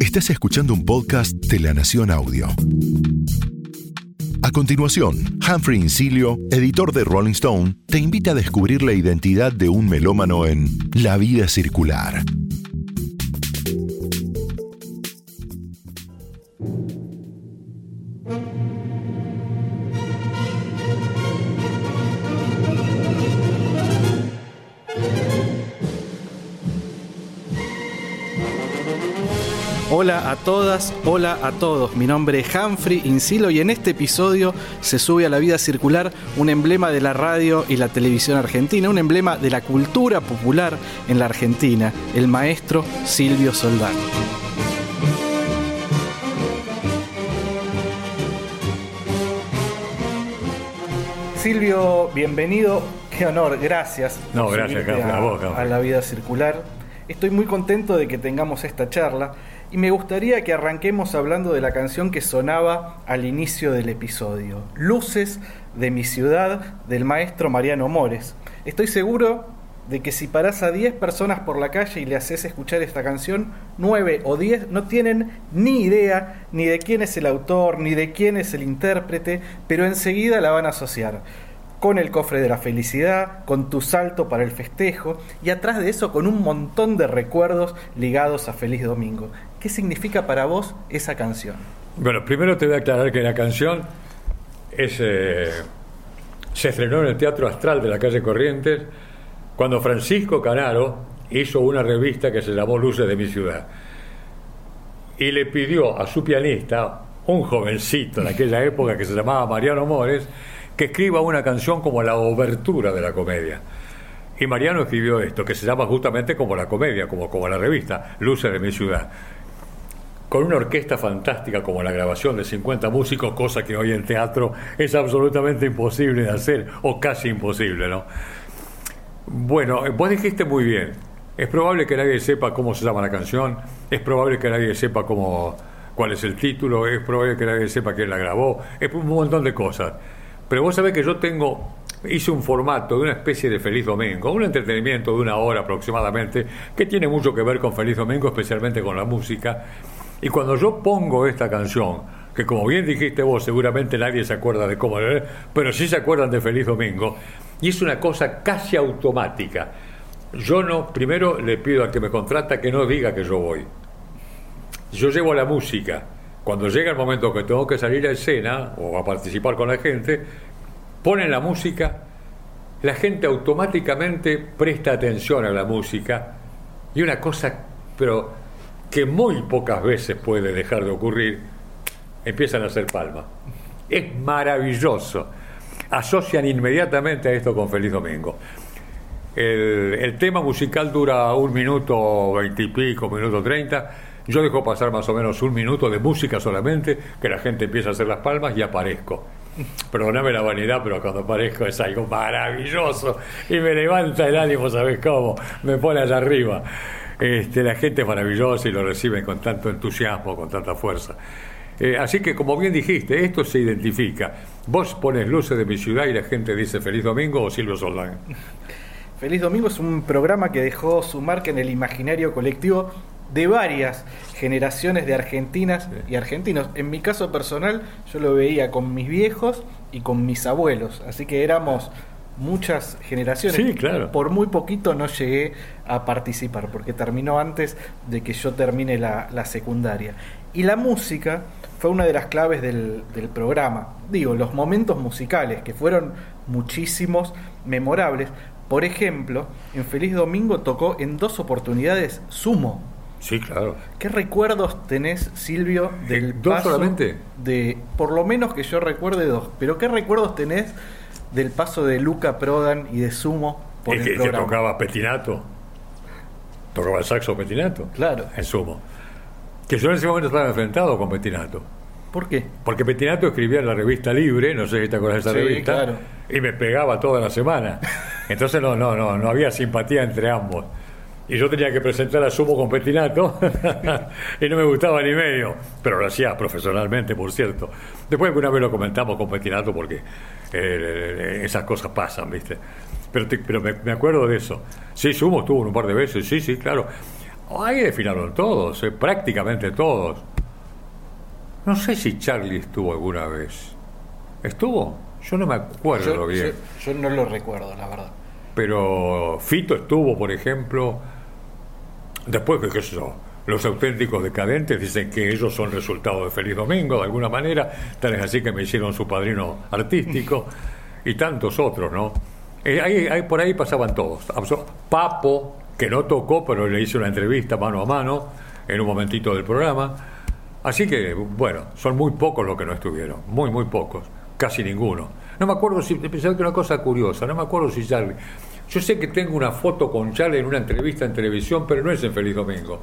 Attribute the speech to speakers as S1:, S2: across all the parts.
S1: Estás escuchando un podcast de La Nación Audio. A continuación, Humphrey Incilio, editor de Rolling Stone, te invita a descubrir la identidad de un melómano en La vida circular.
S2: Hola a todas, hola a todos. Mi nombre es Humphrey Insilo y en este episodio se sube a la vida circular un emblema de la radio y la televisión argentina, un emblema de la cultura popular en la Argentina, el maestro Silvio Soldán. Silvio, bienvenido. Qué honor, gracias.
S3: No, gracias,
S2: a,
S3: a vos,
S2: a la vida circular. Estoy muy contento de que tengamos esta charla y me gustaría que arranquemos hablando de la canción que sonaba al inicio del episodio, Luces de mi ciudad, del maestro Mariano Mores. Estoy seguro de que si parás a 10 personas por la calle y le haces escuchar esta canción, 9 o 10 no tienen ni idea ni de quién es el autor, ni de quién es el intérprete, pero enseguida la van a asociar con el cofre de la felicidad, con tu salto para el festejo y atrás de eso con un montón de recuerdos ligados a Feliz Domingo. ¿Qué significa para vos esa canción?
S3: Bueno, primero te voy a aclarar que la canción es, eh, se estrenó en el Teatro Astral de la calle Corrientes cuando Francisco Canaro hizo una revista que se llamó Luces de mi ciudad y le pidió a su pianista, un jovencito en aquella época que se llamaba Mariano Mores, que escriba una canción como la obertura de la comedia. Y Mariano escribió esto, que se llama justamente como la comedia, como, como la revista, Luces de mi ciudad. Con una orquesta fantástica como la grabación de 50 músicos, cosa que hoy en teatro es absolutamente imposible de hacer, o casi imposible, ¿no? Bueno, vos dijiste muy bien. Es probable que nadie sepa cómo se llama la canción, es probable que nadie sepa cómo, cuál es el título, es probable que nadie sepa quién la grabó, es un montón de cosas. Pero vos sabés que yo tengo, hice un formato de una especie de Feliz Domingo, un entretenimiento de una hora aproximadamente, que tiene mucho que ver con Feliz Domingo, especialmente con la música. Y cuando yo pongo esta canción, que como bien dijiste vos, seguramente nadie se acuerda de cómo era, pero sí se acuerdan de Feliz Domingo, y es una cosa casi automática. Yo no, primero le pido al que me contrata que no diga que yo voy. Yo llevo la música cuando llega el momento que tengo que salir a escena o a participar con la gente, ponen la música, la gente automáticamente presta atención a la música y una cosa, pero que muy pocas veces puede dejar de ocurrir, empiezan a hacer palmas. Es maravilloso. Asocian inmediatamente a esto con Feliz Domingo. El, tema musical dura un minuto veintipico, minuto treinta yo dejo pasar más o menos un minuto de música solamente, que la gente empieza a hacer las palmas y aparezco. Perdóname la vanidad, pero cuando aparezco es algo maravilloso y me levanta el ánimo, ¿sabes cómo? Me pone allá arriba. Este, la gente es maravillosa y lo reciben con tanto entusiasmo, con tanta fuerza. Eh, así que, como bien dijiste, esto se identifica. Vos pones luces de mi ciudad y la gente dice Feliz Domingo o Silvio Soldán.
S2: Feliz Domingo es un programa que dejó su marca en el imaginario colectivo de varias generaciones de argentinas y argentinos. En mi caso personal, yo lo veía con mis viejos y con mis abuelos, así que éramos muchas generaciones.
S3: Sí, claro.
S2: Por muy poquito no llegué a participar, porque terminó antes de que yo termine la, secundaria. Y la música fue una de las claves del, del, programa. Digo, los momentos musicales, que fueron muchísimos, memorables. Por ejemplo, en Feliz Domingo tocó en dos oportunidades Sumo.
S3: Sí, claro.
S2: ¿Qué recuerdos tenés, Silvio, del
S3: ¿Dos solamente?
S2: De, por lo menos que yo recuerde dos, pero ¿qué recuerdos tenés del paso de Luca Prodan y de Sumo
S3: por el que, que tocaba Petinato. Tocaba el saxo Petinato.
S2: Claro.
S3: En Sumo. Que yo en ese momento estaba enfrentado con Petinato.
S2: ¿Por qué?
S3: Porque Petinato escribía en la revista Libre, no sé si te acuerdas de esa revista,
S2: claro.
S3: y me pegaba toda la semana. Entonces no, no, no, no había simpatía entre ambos y yo tenía que presentar a Sumo con Petinato y no me gustaba ni medio, pero lo hacía profesionalmente, por cierto. Después alguna vez lo comentamos con Petinato porque eh, esas cosas pasan, ¿viste? Pero, pero me, acuerdo de eso. Sí, Sumo estuvo un par de veces, sí, sí, claro. Ahí desfilaron todos, eh, prácticamente todos. No sé si Charlie estuvo alguna vez. ¿Estuvo? Yo no me acuerdo
S2: Yo,
S3: bien.
S2: yo- yo no lo recuerdo, la verdad.
S3: Pero Fito estuvo, por ejemplo. Después, que qué sé yo, los auténticos decadentes dicen que ellos son resultado de Feliz Domingo, de alguna manera. Tal es así que me hicieron su padrino artístico. y tantos otros, ¿no? Eh, ahí- ahí- por ahí pasaban todos. Papo, que no tocó, pero le hice una entrevista mano a mano en un momentito del programa. Así que, bueno, son muy pocos los que no estuvieron, muy, muy pocos, casi ninguno. No me acuerdo si, pensaba que una cosa curiosa, no me acuerdo si Charlie. Yo sé que tengo una foto con Charlie en una entrevista en televisión, pero no es en Feliz Domingo,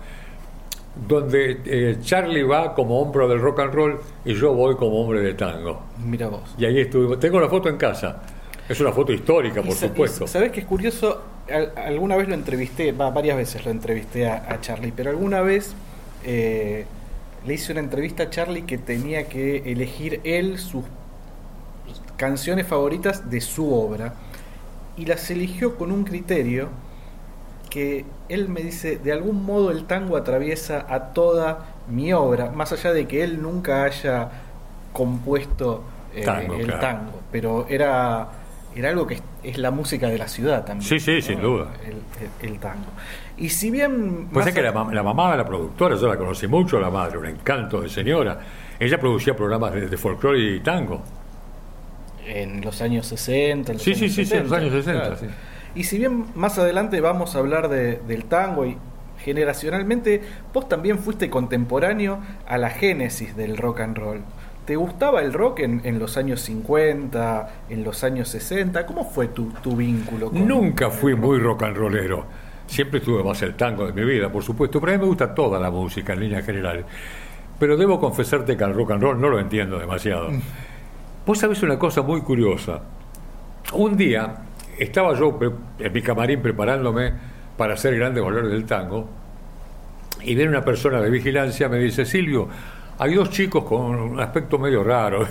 S3: donde eh, Charlie va como hombre del rock and roll y yo voy como hombre de tango.
S2: Mira vos.
S3: Y ahí estuvimos. Tengo la foto en casa. Es una foto histórica, por supuesto.
S2: ¿Sabés que es curioso? Al- alguna vez lo entrevisté, va, varias veces lo entrevisté a, a Charlie, pero alguna vez eh, le hice una entrevista a Charlie que tenía que elegir él sus canciones favoritas de su obra y las eligió con un criterio que él me dice, de algún modo el tango atraviesa a toda mi obra, más allá de que él nunca haya compuesto eh,
S3: Tango,
S2: el
S3: claro.
S2: tango, pero era, era algo que es, es la música de la ciudad también.
S3: Sí, sí, sin duda.
S2: El, el- el tango. Y si bien...
S3: Pues es que la, la mamá de la productora, yo la conocí mucho, la madre, un encanto de señora. Ella producía programas de, de folclore y tango.
S2: en los años 60, en los
S3: Sí,
S2: años
S3: sí, sí, sí, en los años 60,
S2: claro.
S3: sí.
S2: Y si bien más adelante vamos a hablar de- del tango y generacionalmente, vos también fuiste contemporáneo a la génesis del rock and roll. ¿Te gustaba el rock en, en los años 50, en los años 60? ¿Cómo fue tu, tu vínculo con
S3: Nunca fui
S2: el rock?
S3: muy rock and rollero. Siempre estuve más el tango de mi vida, por supuesto. Pero a mí me gusta toda la música en líneas generales. Pero debo confesarte que al rock and roll no lo entiendo demasiado. Vos sabés una cosa muy curiosa. Un día estaba yo en mi camarín preparándome para hacer grandes valores del tango y viene una persona de vigilancia me dice, Silvio, hay dos chicos con un aspecto medio raro.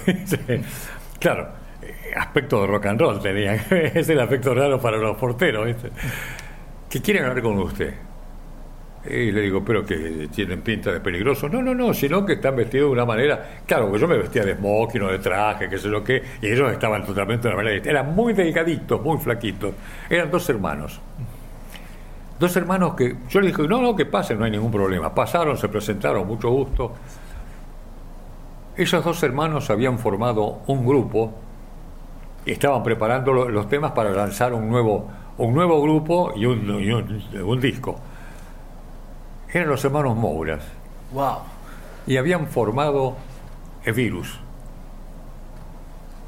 S3: claro, eh, aspecto de rock and roll tenían. es el aspecto raro para los porteros. ¿viste? Que quieren hablar con usted. Y le digo, pero que tienen pinta de peligroso. No, no, no, sino que están vestidos de una manera. Claro, que yo me vestía de smoking o de traje, qué sé yo qué, y ellos estaban totalmente de una manera. Eran muy delgaditos, muy flaquitos. Eran dos hermanos. Dos hermanos que yo les dije, no, no, que pasen, no hay ningún problema. Pasaron, se presentaron, mucho gusto. Esos dos hermanos habían formado un grupo y estaban preparando lo- los temas para lanzar un nuevo, un nuevo grupo y y un- un disco. Eran los hermanos Mouras
S2: Wow.
S3: y habían formado el virus.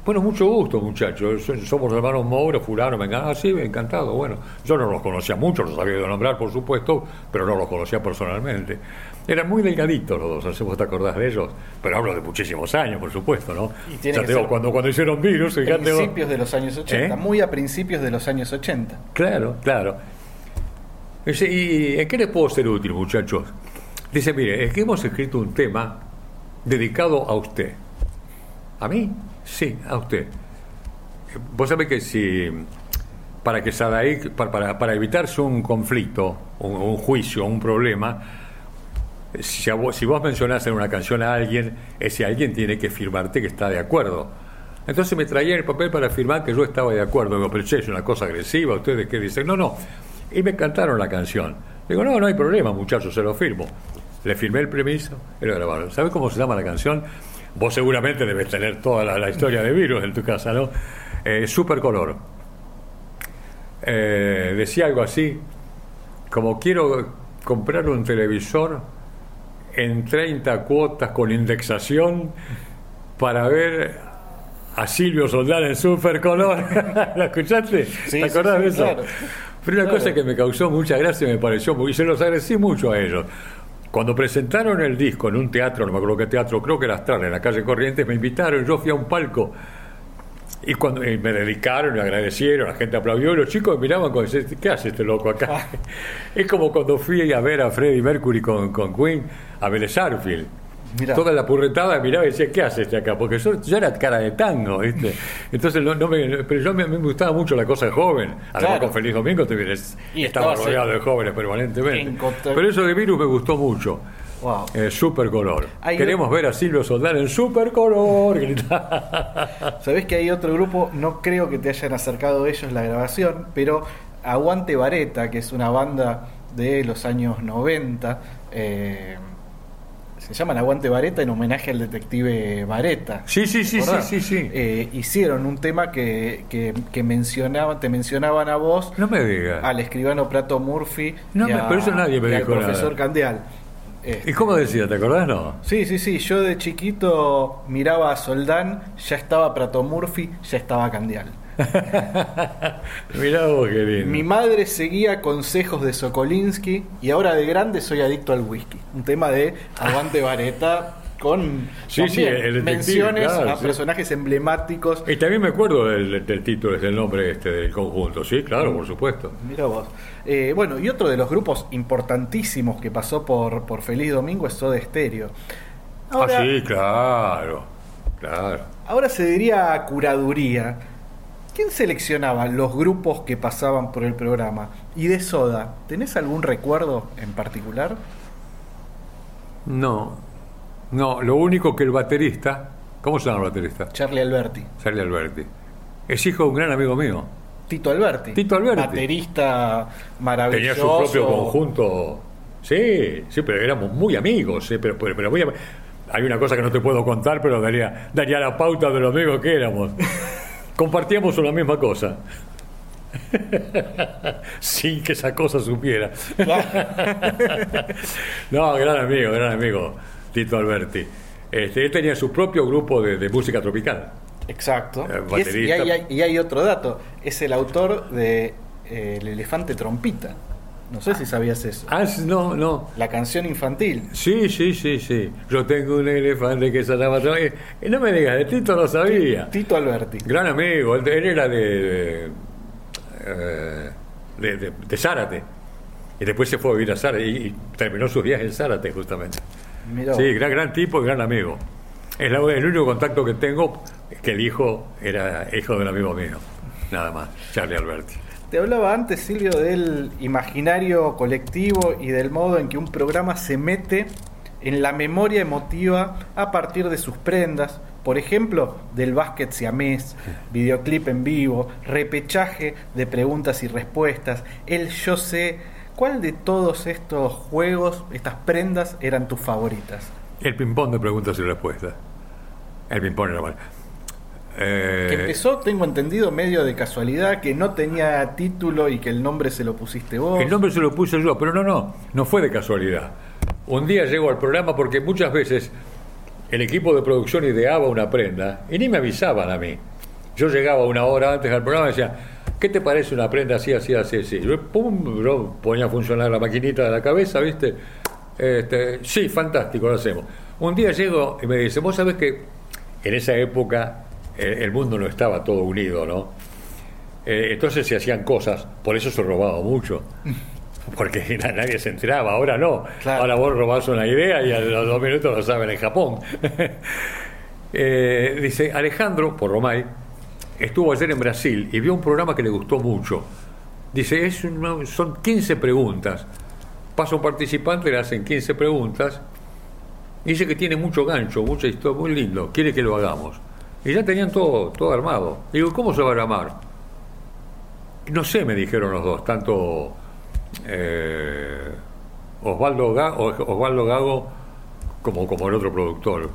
S3: Bueno, mucho gusto, muchachos. So- Somos hermanos Moura, fulano, venga. Ah, sí, encantado. Bueno, yo no los conocía mucho, los había de nombrar, por supuesto, pero no los conocía personalmente. Eran muy delgaditos los dos, no sé vos te acordás de ellos, pero hablo de muchísimos años, por supuesto, ¿no?
S2: Y
S3: digo,
S2: ser
S3: cuando, cuando hicieron virus, fíjate.
S2: Principios de los años 80,
S3: ¿Eh?
S2: muy a principios de los años 80.
S3: Claro, claro. Dice, ¿y en qué les puedo ser útil, muchachos? Dice, mire, es que hemos escrito un tema dedicado a usted. ¿A mí? Sí, a usted. Vos sabés que si, para que Sadaik, para, para, para evitarse un conflicto, un, un juicio, un problema, si, a vos, si vos mencionás en una canción a alguien, ese alguien tiene que firmarte que está de acuerdo. Entonces me traían el papel para firmar que yo estaba de acuerdo. Digo, pero che, es una cosa agresiva, ¿ustedes qué dicen? No, no. Y me cantaron la canción. Digo, no, no hay problema, muchachos, se lo firmo. Le firmé el permiso y lo grabaron. ¿Sabes cómo se llama la canción? Vos seguramente debes tener toda la, la historia de Virus en tu casa, ¿no? Eh, Supercolor. Eh, decía algo así, como quiero comprar un televisor en 30 cuotas con indexación para ver a Silvio Soldán en Supercolor. ¿La escuchaste?
S2: Sí,
S3: ¿Te
S2: sí,
S3: acordás
S2: sí,
S3: de eso?
S2: claro.
S3: Pero una
S2: Claro.
S3: cosa que me causó mucha gracia me pareció muy... Y se los agradecí mucho a ellos. Cuando presentaron el disco en un teatro, no me acuerdo qué teatro, creo que era Astral, en la calle Corrientes, me invitaron, yo fui a un palco. Y cuando y me dedicaron, me agradecieron, la gente aplaudió, y los chicos me miraban diciendo, ¿qué hace este loco acá? es como cuando fui a ver a Freddie Mercury con, con Queen a Vélez Sarsfield.
S2: Mirá.
S3: Toda la purretada miraba y decía, ¿qué hace este acá? Porque yo, yo era cara de tango, ¿viste? Entonces, no, no me, pero yo me, me gustaba mucho la cosa de joven. Además,
S2: Claro.
S3: con Feliz Domingo te vienes,
S2: Y
S3: estaba rodeado de jóvenes permanentemente. Pero eso de Virus me gustó mucho.
S2: Wow.
S3: Eh, super color.
S2: Hay
S3: Queremos
S2: un-
S3: ver a Silvio Soldán en super color.
S2: Sabés que hay otro grupo, no creo que te hayan acercado ellos la grabación, pero Aguante Vareta, que es una banda de los años 90, eh, se llaman Aguante Vareta en homenaje al detective Vareta.
S3: Sí, sí, sí, sí, sí, sí.
S2: Eh, hicieron un tema que, que, que mencionaba, te mencionaban a vos,
S3: No me digas.
S2: al escribano Prato Murphy
S3: No
S2: y,
S3: me-
S2: a-
S3: pero eso nadie me
S2: y al
S3: dijo nada.
S2: profesor Candial. Este,
S3: ¿Y cómo decía? ¿Te acordás? No.
S2: Sí, sí, sí. Yo de chiquito miraba a Soldán, ya estaba Prato Murphy, ya estaba Candial.
S3: Mirá vos qué lindo.
S2: Mi madre seguía consejos de Sokolinsky y ahora de grande soy adicto al whisky. Un tema de Aguante Vareta con
S3: Sí, el
S2: menciones
S3: claro,
S2: a
S3: sí.
S2: personajes emblemáticos.
S3: Y también me acuerdo del, del título, del nombre este del conjunto. Sí, claro, por supuesto.
S2: Mira vos. Eh, bueno, y otro de los grupos importantísimos que pasó por, por Feliz Domingo es Soda Stereo. Ahora,
S3: ah, sí, claro. Claro.
S2: ahora se diría curaduría. ¿Quién seleccionaba los grupos que pasaban por el programa? Y de Soda, ¿tenés algún recuerdo en particular?
S3: No. No, lo único que el baterista. ¿Cómo se llama el baterista?
S2: Charlie Alberti.
S3: Charlie Alberti. Es hijo de un gran amigo mío.
S2: Tito Alberti.
S3: Tito Alberti.
S2: Baterista
S3: Tenía
S2: maravilloso.
S3: su propio conjunto. Sí, sí, pero éramos muy amigos. sí, pero, pero, pero muy am- Hay una cosa que no te puedo contar, pero daría, daría la pauta de los amigos que éramos. Compartíamos una misma cosa. Sin que esa cosa supiera. no, gran amigo, gran amigo, Tito Alberti. Este, él tenía su propio grupo de, de música tropical.
S2: Exacto.
S3: Eh,
S2: Y, es- y
S3: baterista.
S2: hay, hay- y hay otro dato. Es el autor de eh, El elefante trompita. No sé si sabías eso.
S3: Ah, no, no.
S2: La canción infantil.
S3: Sí, sí, sí, sí. Yo tengo un elefante que se llama... No me digas, de Tito lo sabía.
S2: Tito Alberti.
S3: Gran amigo, él, era de, de, eh, de, de- de Zárate. Y después se fue a vivir a Zárate y, y terminó sus días en Zárate, justamente. Sí, gran, gran tipo y gran amigo. Es el único contacto que tengo es que el hijo era hijo de un amigo mío. Nada más, Charlie Alberti.
S2: Te hablaba antes, Silvio, del imaginario colectivo y del modo en que un programa se mete en la memoria emotiva a partir de sus prendas. Por ejemplo, del básquet siamés, videoclip en vivo, repechaje de preguntas y respuestas, el yo sé. ¿Cuál de todos estos juegos, estas prendas, eran tus favoritas?
S3: El ping-pong de preguntas y respuestas. El ping-pong era bueno. Eh,
S2: Que empezó, tengo entendido, medio de casualidad, que no tenía título y que el nombre se lo pusiste vos.
S3: El nombre se lo puse yo, pero no, no, no fue de casualidad. Un día llego al programa porque muchas veces el equipo de producción ideaba una prenda y ni me avisaban a mí. Yo llegaba una hora antes al programa y decía, ¿qué te parece una prenda así, así, así, así? Yo, pum, yo ponía a funcionar la maquinita de la cabeza, ¿viste? Este, sí, fantástico, lo hacemos. Un día llego y me dice, vos sabés que en esa época el mundo no estaba todo unido, ¿no? Eh, entonces se hacían cosas, por eso se robaba mucho. Porque na- nadie se enteraba, ahora no.
S2: Claro.
S3: Ahora vos robás una idea y a los dos minutos lo saben en Japón. Eh, dice, Alejandro, por Romay, estuvo ayer en Brasil y vio un programa que le gustó mucho. Dice, es una- son 15 preguntas. Pasa un participante, le hacen 15 preguntas. Dice que tiene mucho gancho, mucha historia, muy lindo. Quiere que lo hagamos. Y ya tenían todo, todo armado. Digo, ¿cómo se va a llamar? No sé, me dijeron los dos, tanto eh, Osvaldo, Ga- o- Osvaldo Gago como, como el otro productor.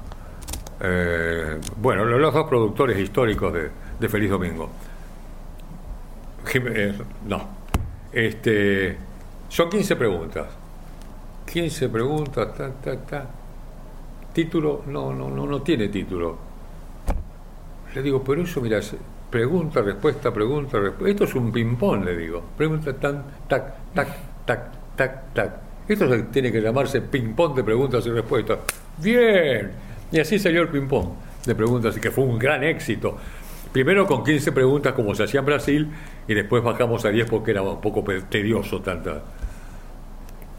S3: Eh, bueno, los dos productores históricos de, de Feliz Domingo. Eh, no. Este, son 15 preguntas. 15 preguntas, ta, ta, ta. Título, no, no, no, no tiene título. Le digo, pero eso, mira, pregunta, respuesta, pregunta, respuesta. Esto es un ping-pong, le digo. Pregunta, tan, tac, tac, tac, tac, tac. Esto se- tiene que llamarse ping-pong de preguntas y respuestas. Bien. Y así salió el ping-pong de preguntas, y que fue un gran éxito. Primero con 15 preguntas como se hacía en Brasil, y después bajamos a 10 porque era un poco tedioso tanta.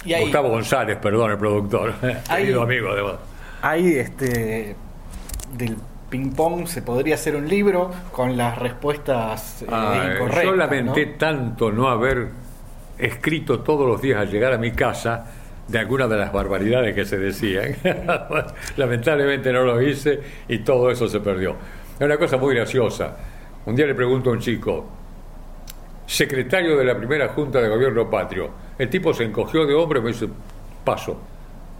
S2: Y ahí,
S3: Gustavo González, perdón, el productor.
S2: Ahí-
S3: Querido amigo, además.
S2: Ahí este del ping pong se podría hacer un libro con las respuestas eh,
S3: Ah,
S2: incorrectas.
S3: yo lamenté
S2: ¿no?
S3: tanto no haber escrito todos los días al llegar a mi casa de algunas de las barbaridades que se decían. Lamentablemente no lo hice y todo eso se perdió. Es una cosa muy graciosa. Un día le pregunto a un chico, secretario de la primera Junta de Gobierno Patrio, el tipo se encogió de hombro y me dice, paso.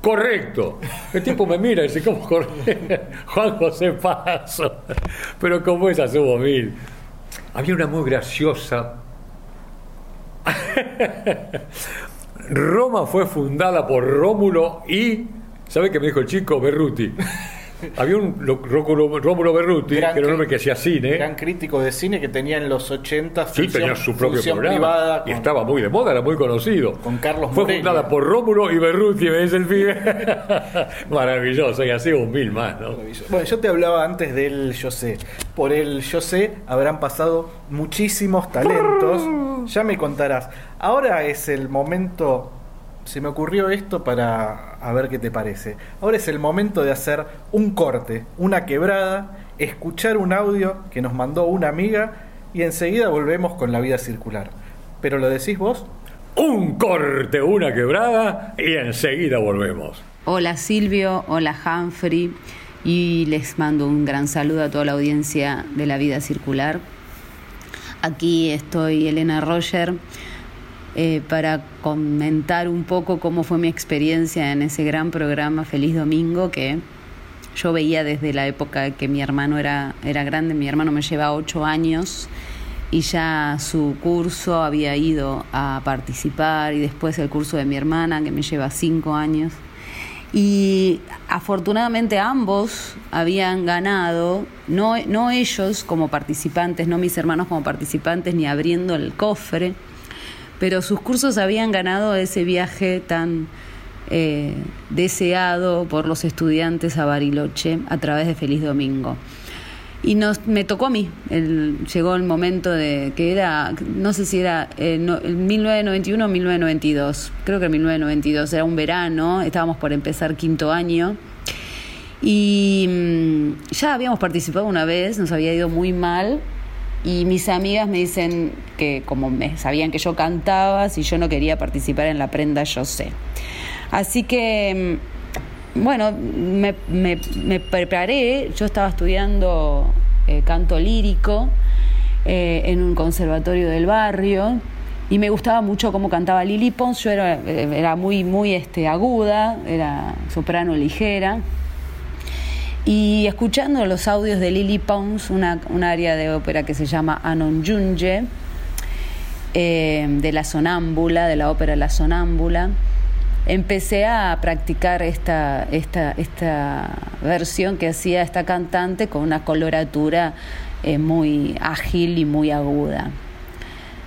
S3: Correcto. El tipo me mira y dice, ¿cómo correcto? Juan José Paso. Pero como esas hubo mil. Había una muy graciosa. Roma fue fundada por Rómulo y. ¿Sabe qué me dijo el chico? Berruti. Había un lo- Rómulo, Berruti,
S2: Gran
S3: que era un hombre que hacía cine.
S2: Gran crítico de cine que tenía en los 80
S3: Sí,
S2: función-
S3: tenía su propio programa.
S2: privada
S3: y estaba muy de moda, era muy conocido.
S2: Con Carlos
S3: Fue fundada por Rómulo y Berruti, me dice el pibe. Maravilloso, y así un mil más, ¿no?
S2: Bueno, yo te hablaba antes del yo sé. Por el yo sé habrán pasado muchísimos talentos. Ya me contarás. Ahora es el momento. Se me ocurrió esto para a ver qué te parece. Ahora es el momento de hacer un corte, una quebrada, escuchar un audio que nos mandó una amiga y enseguida volvemos con la vida circular. ¿Pero lo decís vos?
S3: Un corte, una quebrada y enseguida volvemos.
S4: Hola Silvio, hola Humphrey y les mando un gran saludo a toda la audiencia de la vida circular. Aquí estoy Elena Roger eh, para comentar un poco cómo fue mi experiencia en ese gran programa Feliz Domingo que yo veía desde la época que mi hermano era, era grande, mi hermano me lleva ocho años y ya su curso había ido a participar y después el curso de mi hermana que me lleva cinco años. Y afortunadamente ambos habían ganado, no, no ellos como participantes, no mis hermanos como participantes, ni abriendo el cofre, pero sus cursos habían ganado ese viaje tan eh, deseado por los estudiantes a Bariloche a través de Feliz Domingo. Y nos, me tocó a mí, llegó el momento de que era, no sé si era eh, no, el 1991 o 1992, creo que el 1992, era un verano, estábamos por empezar quinto año. Y mm, ya habíamos participado una vez, nos había ido muy mal. Y mis amigas me dicen que como me sabían que yo cantaba, si yo no quería participar en la prenda, yo sé. Así que, mm, bueno, me, me- preparé, yo estaba estudiando eh, canto lírico eh, en un conservatorio del barrio y me gustaba mucho cómo cantaba Lili Pons, yo era, eh, era muy, muy este, aguda, era soprano ligera. Y escuchando los audios de Lily Pons, una, un área de ópera que se llama Anon Junge, eh, de la sonámbula, de la ópera La Sonámbula, empecé a practicar esta, esta, esta versión que hacía esta cantante con una coloratura eh, muy ágil y muy aguda.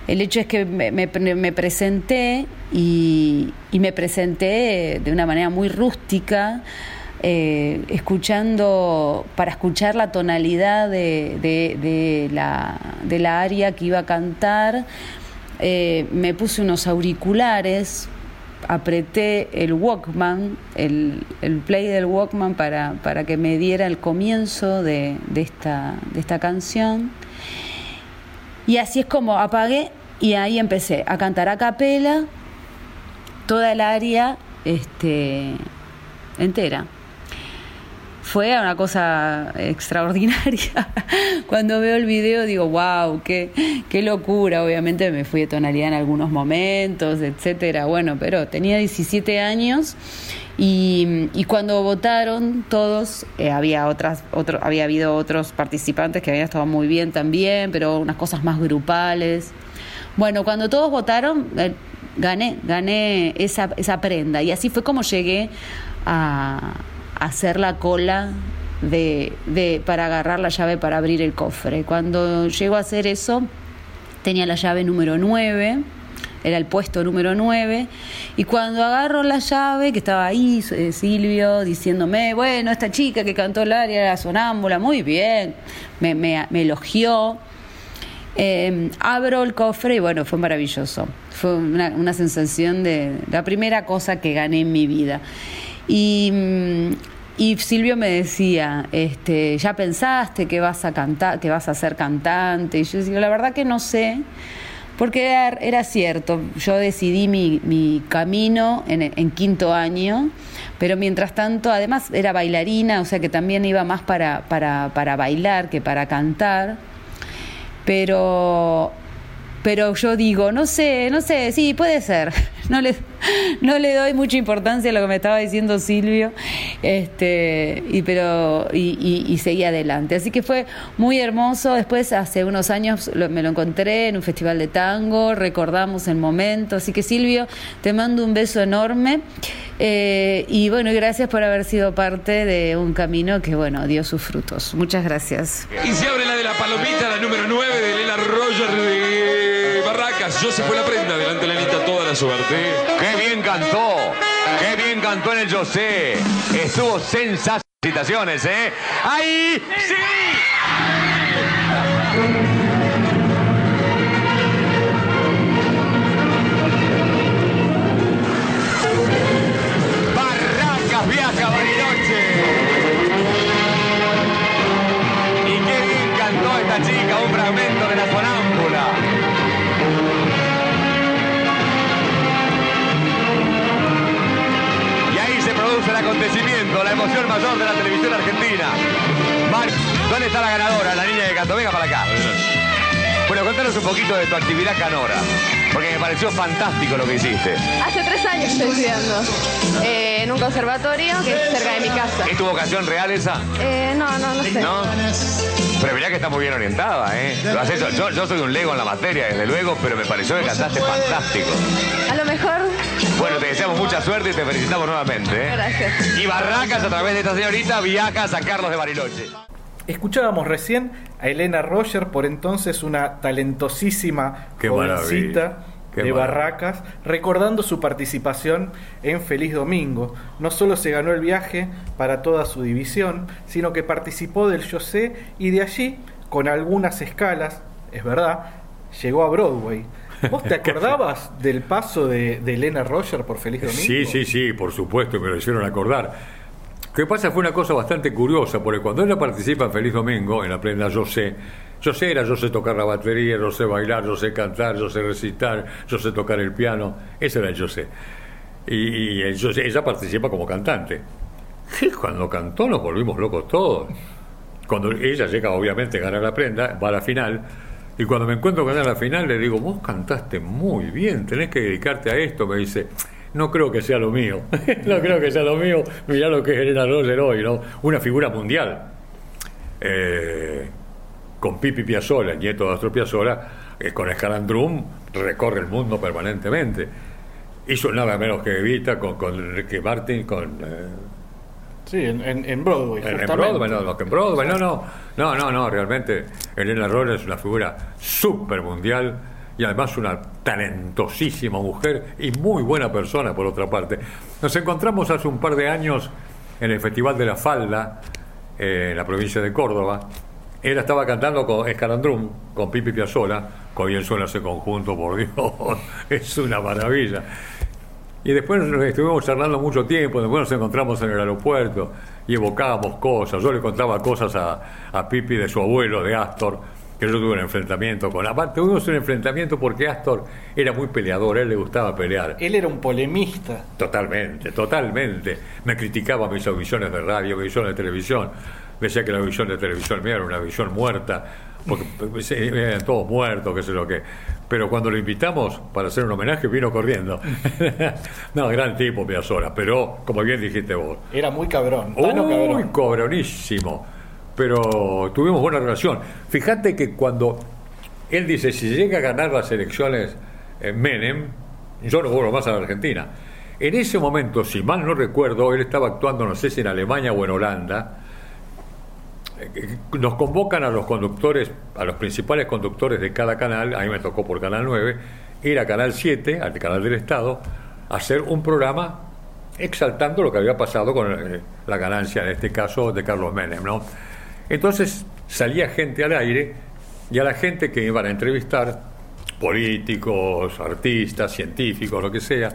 S4: El hecho es que me, me- presenté y, y me presenté de una manera muy rústica, eh, escuchando, para escuchar la tonalidad de, la, de la aria que iba a cantar, eh, me puse unos auriculares, apreté el Walkman, el, el play del Walkman para, para que me diera el comienzo de, de esta, de esta canción. Y así es como apagué y ahí empecé a cantar a capela toda el área este, entera. Fue una cosa extraordinaria. Cuando veo el video digo, wow, qué, qué locura. Obviamente me fui de tonalidad en algunos momentos, etcétera. Bueno, pero tenía 17 años y, y cuando votaron todos, eh, había otras, otro, había habido otros participantes que habían estado muy bien también, pero unas cosas más grupales. Bueno, cuando todos votaron, eh, gané, gané esa, esa prenda. Y así fue como llegué a, a hacer la cola de, de, para agarrar la llave para abrir el cofre. Cuando llego a hacer eso, tenía la llave número 9 era el puesto número 9, y cuando agarro la llave, que estaba ahí eh, Silvio diciéndome, bueno, esta chica que cantó el área era sonámbula, muy bien, me, me, elogió, eh, abro el cofre y bueno, fue maravilloso, fue una, una, sensación de la primera cosa que gané en mi vida. Y, Silvio me decía, este, ¿ya pensaste que vas a cantar, que vas a ser cantante? Y yo decía, la verdad que no sé, porque era, cierto, yo decidí mi, camino en, quinto año, pero mientras tanto, además era bailarina, o sea que también iba más para, para, para bailar que para cantar. Pero pero yo digo, no sé, no sé, sí, puede ser. No le, no le doy mucha importancia a lo que me estaba diciendo Silvio, este, y, pero, y, y, seguí adelante. Así que fue muy hermoso. Después, hace unos años, me lo encontré en un festival de tango, recordamos el momento. Así que Silvio, te mando un beso enorme. Eh, y bueno, gracias por haber sido parte de un camino que, bueno, dio sus frutos. Muchas gracias.
S5: Y se abre la de la palomita, la número 9 de Elena Roger de Barracas. Yo se fue la prenda, delante de Lenita toda la suerte.
S6: ¡Qué bien cantó! ¡Qué bien cantó en el José! Estuvo sensacional. ¿eh? ¡Ahí! ¡Sí! Mayor de la televisión argentina. ¿dónde está la ganadora, la niña de Canto? Venga para acá. Bueno, contanos un poquito de tu actividad canora, porque me pareció fantástico lo que hiciste.
S7: Hace tres años estoy estudiando eh, en un conservatorio que es cerca de mi casa.
S6: ¿Es tu vocación real esa?
S7: Eh, no, no, no sé.
S6: ¿No? Pero mirá que está muy bien orientada, ¿eh? Yo, yo soy un lego en la materia, desde luego, pero me pareció que cantaste fantástico.
S7: A lo mejor
S6: bueno, te deseamos mucha suerte y te felicitamos nuevamente. ¿eh?
S7: Gracias.
S6: Y Barracas, a través de esta señorita, viaja a San Carlos de Bariloche.
S2: Escuchábamos recién a Elena Roger, por entonces una talentosísima jovencita de Barracas, recordando su participación en Feliz Domingo. No solo se ganó el viaje para toda su división, sino que participó del José y de allí, con algunas escalas, es verdad, llegó a Broadway. ¿Vos te acordabas del paso de, Elena Roger por Feliz Domingo?
S3: Sí, sí, sí, por supuesto, me lo hicieron acordar. ¿Qué pasa? Fue una cosa bastante curiosa, porque cuando ella participa en Feliz Domingo, en la plena Yo sé, yo sé era, yo sé tocar la batería, yo sé bailar, yo sé cantar, yo sé recitar, yo sé tocar el piano, ese era el yo sé. Y, ella participa como cantante. Y cuando cantó nos volvimos locos todos. Cuando ella llega, obviamente, a ganar la prenda, va a la final, y cuando me encuentro con ella en la final, le digo, vos cantaste muy bien, tenés que dedicarte a esto. Me dice, no creo que sea lo mío, no creo que sea lo mío. Mirá lo que es Elena Roger hoy, ¿no? Una figura mundial. Eh, con Pipi Piazzolla, nieto de Astro Piazzolla, eh, con Scalandrum recorre el mundo permanentemente. Hizo nada menos que Evita con, con Ricky Martin, con... Eh,
S2: Sí, en, en, Broadway.
S3: En, Broadway, no, en Broadway, no, no, no, no, no, realmente Elena Roller es una figura súper mundial y además una talentosísima mujer y muy buena persona por otra parte. Nos encontramos hace un par de años en el Festival de la Falda, eh, en la provincia de Córdoba. Ella estaba cantando con Escalandrum, con Pipi Piazzola, con bien suena ese conjunto, por Dios, es una maravilla. Y después estuvimos charlando mucho tiempo, después nos encontramos en el aeropuerto y evocábamos cosas. Yo le contaba cosas a, a Pipi de su abuelo, de Astor, que yo tuve un enfrentamiento con. Aparte, tuvimos un enfrentamiento porque Astor era muy peleador, a él le gustaba pelear.
S2: Él era un polemista.
S3: Totalmente, totalmente. Me criticaba mis audiciones de radio, mis audiciones de televisión. Decía que la visión de televisión mía era una visión muerta porque pues, eran todos muertos, qué sé lo que. Pero cuando lo invitamos para hacer un homenaje, vino corriendo. no, gran tipo, Piazzolla, pero como bien dijiste vos.
S2: Era muy cabrón,
S3: muy cabronísimo. Pero tuvimos buena relación. Fíjate que cuando él dice, si llega a ganar las elecciones en Menem, yo no vuelvo más a la Argentina. En ese momento, si mal no recuerdo, él estaba actuando, no sé si en Alemania o en Holanda, nos convocan a los conductores, a los principales conductores de cada canal, a mí me tocó por Canal 9, ir a Canal 7, al canal del Estado, a hacer un programa exaltando lo que había pasado con eh, la ganancia, en este caso, de Carlos Menem. ¿no? Entonces salía gente al aire y a la gente que iban a entrevistar, políticos, artistas, científicos, lo que sea,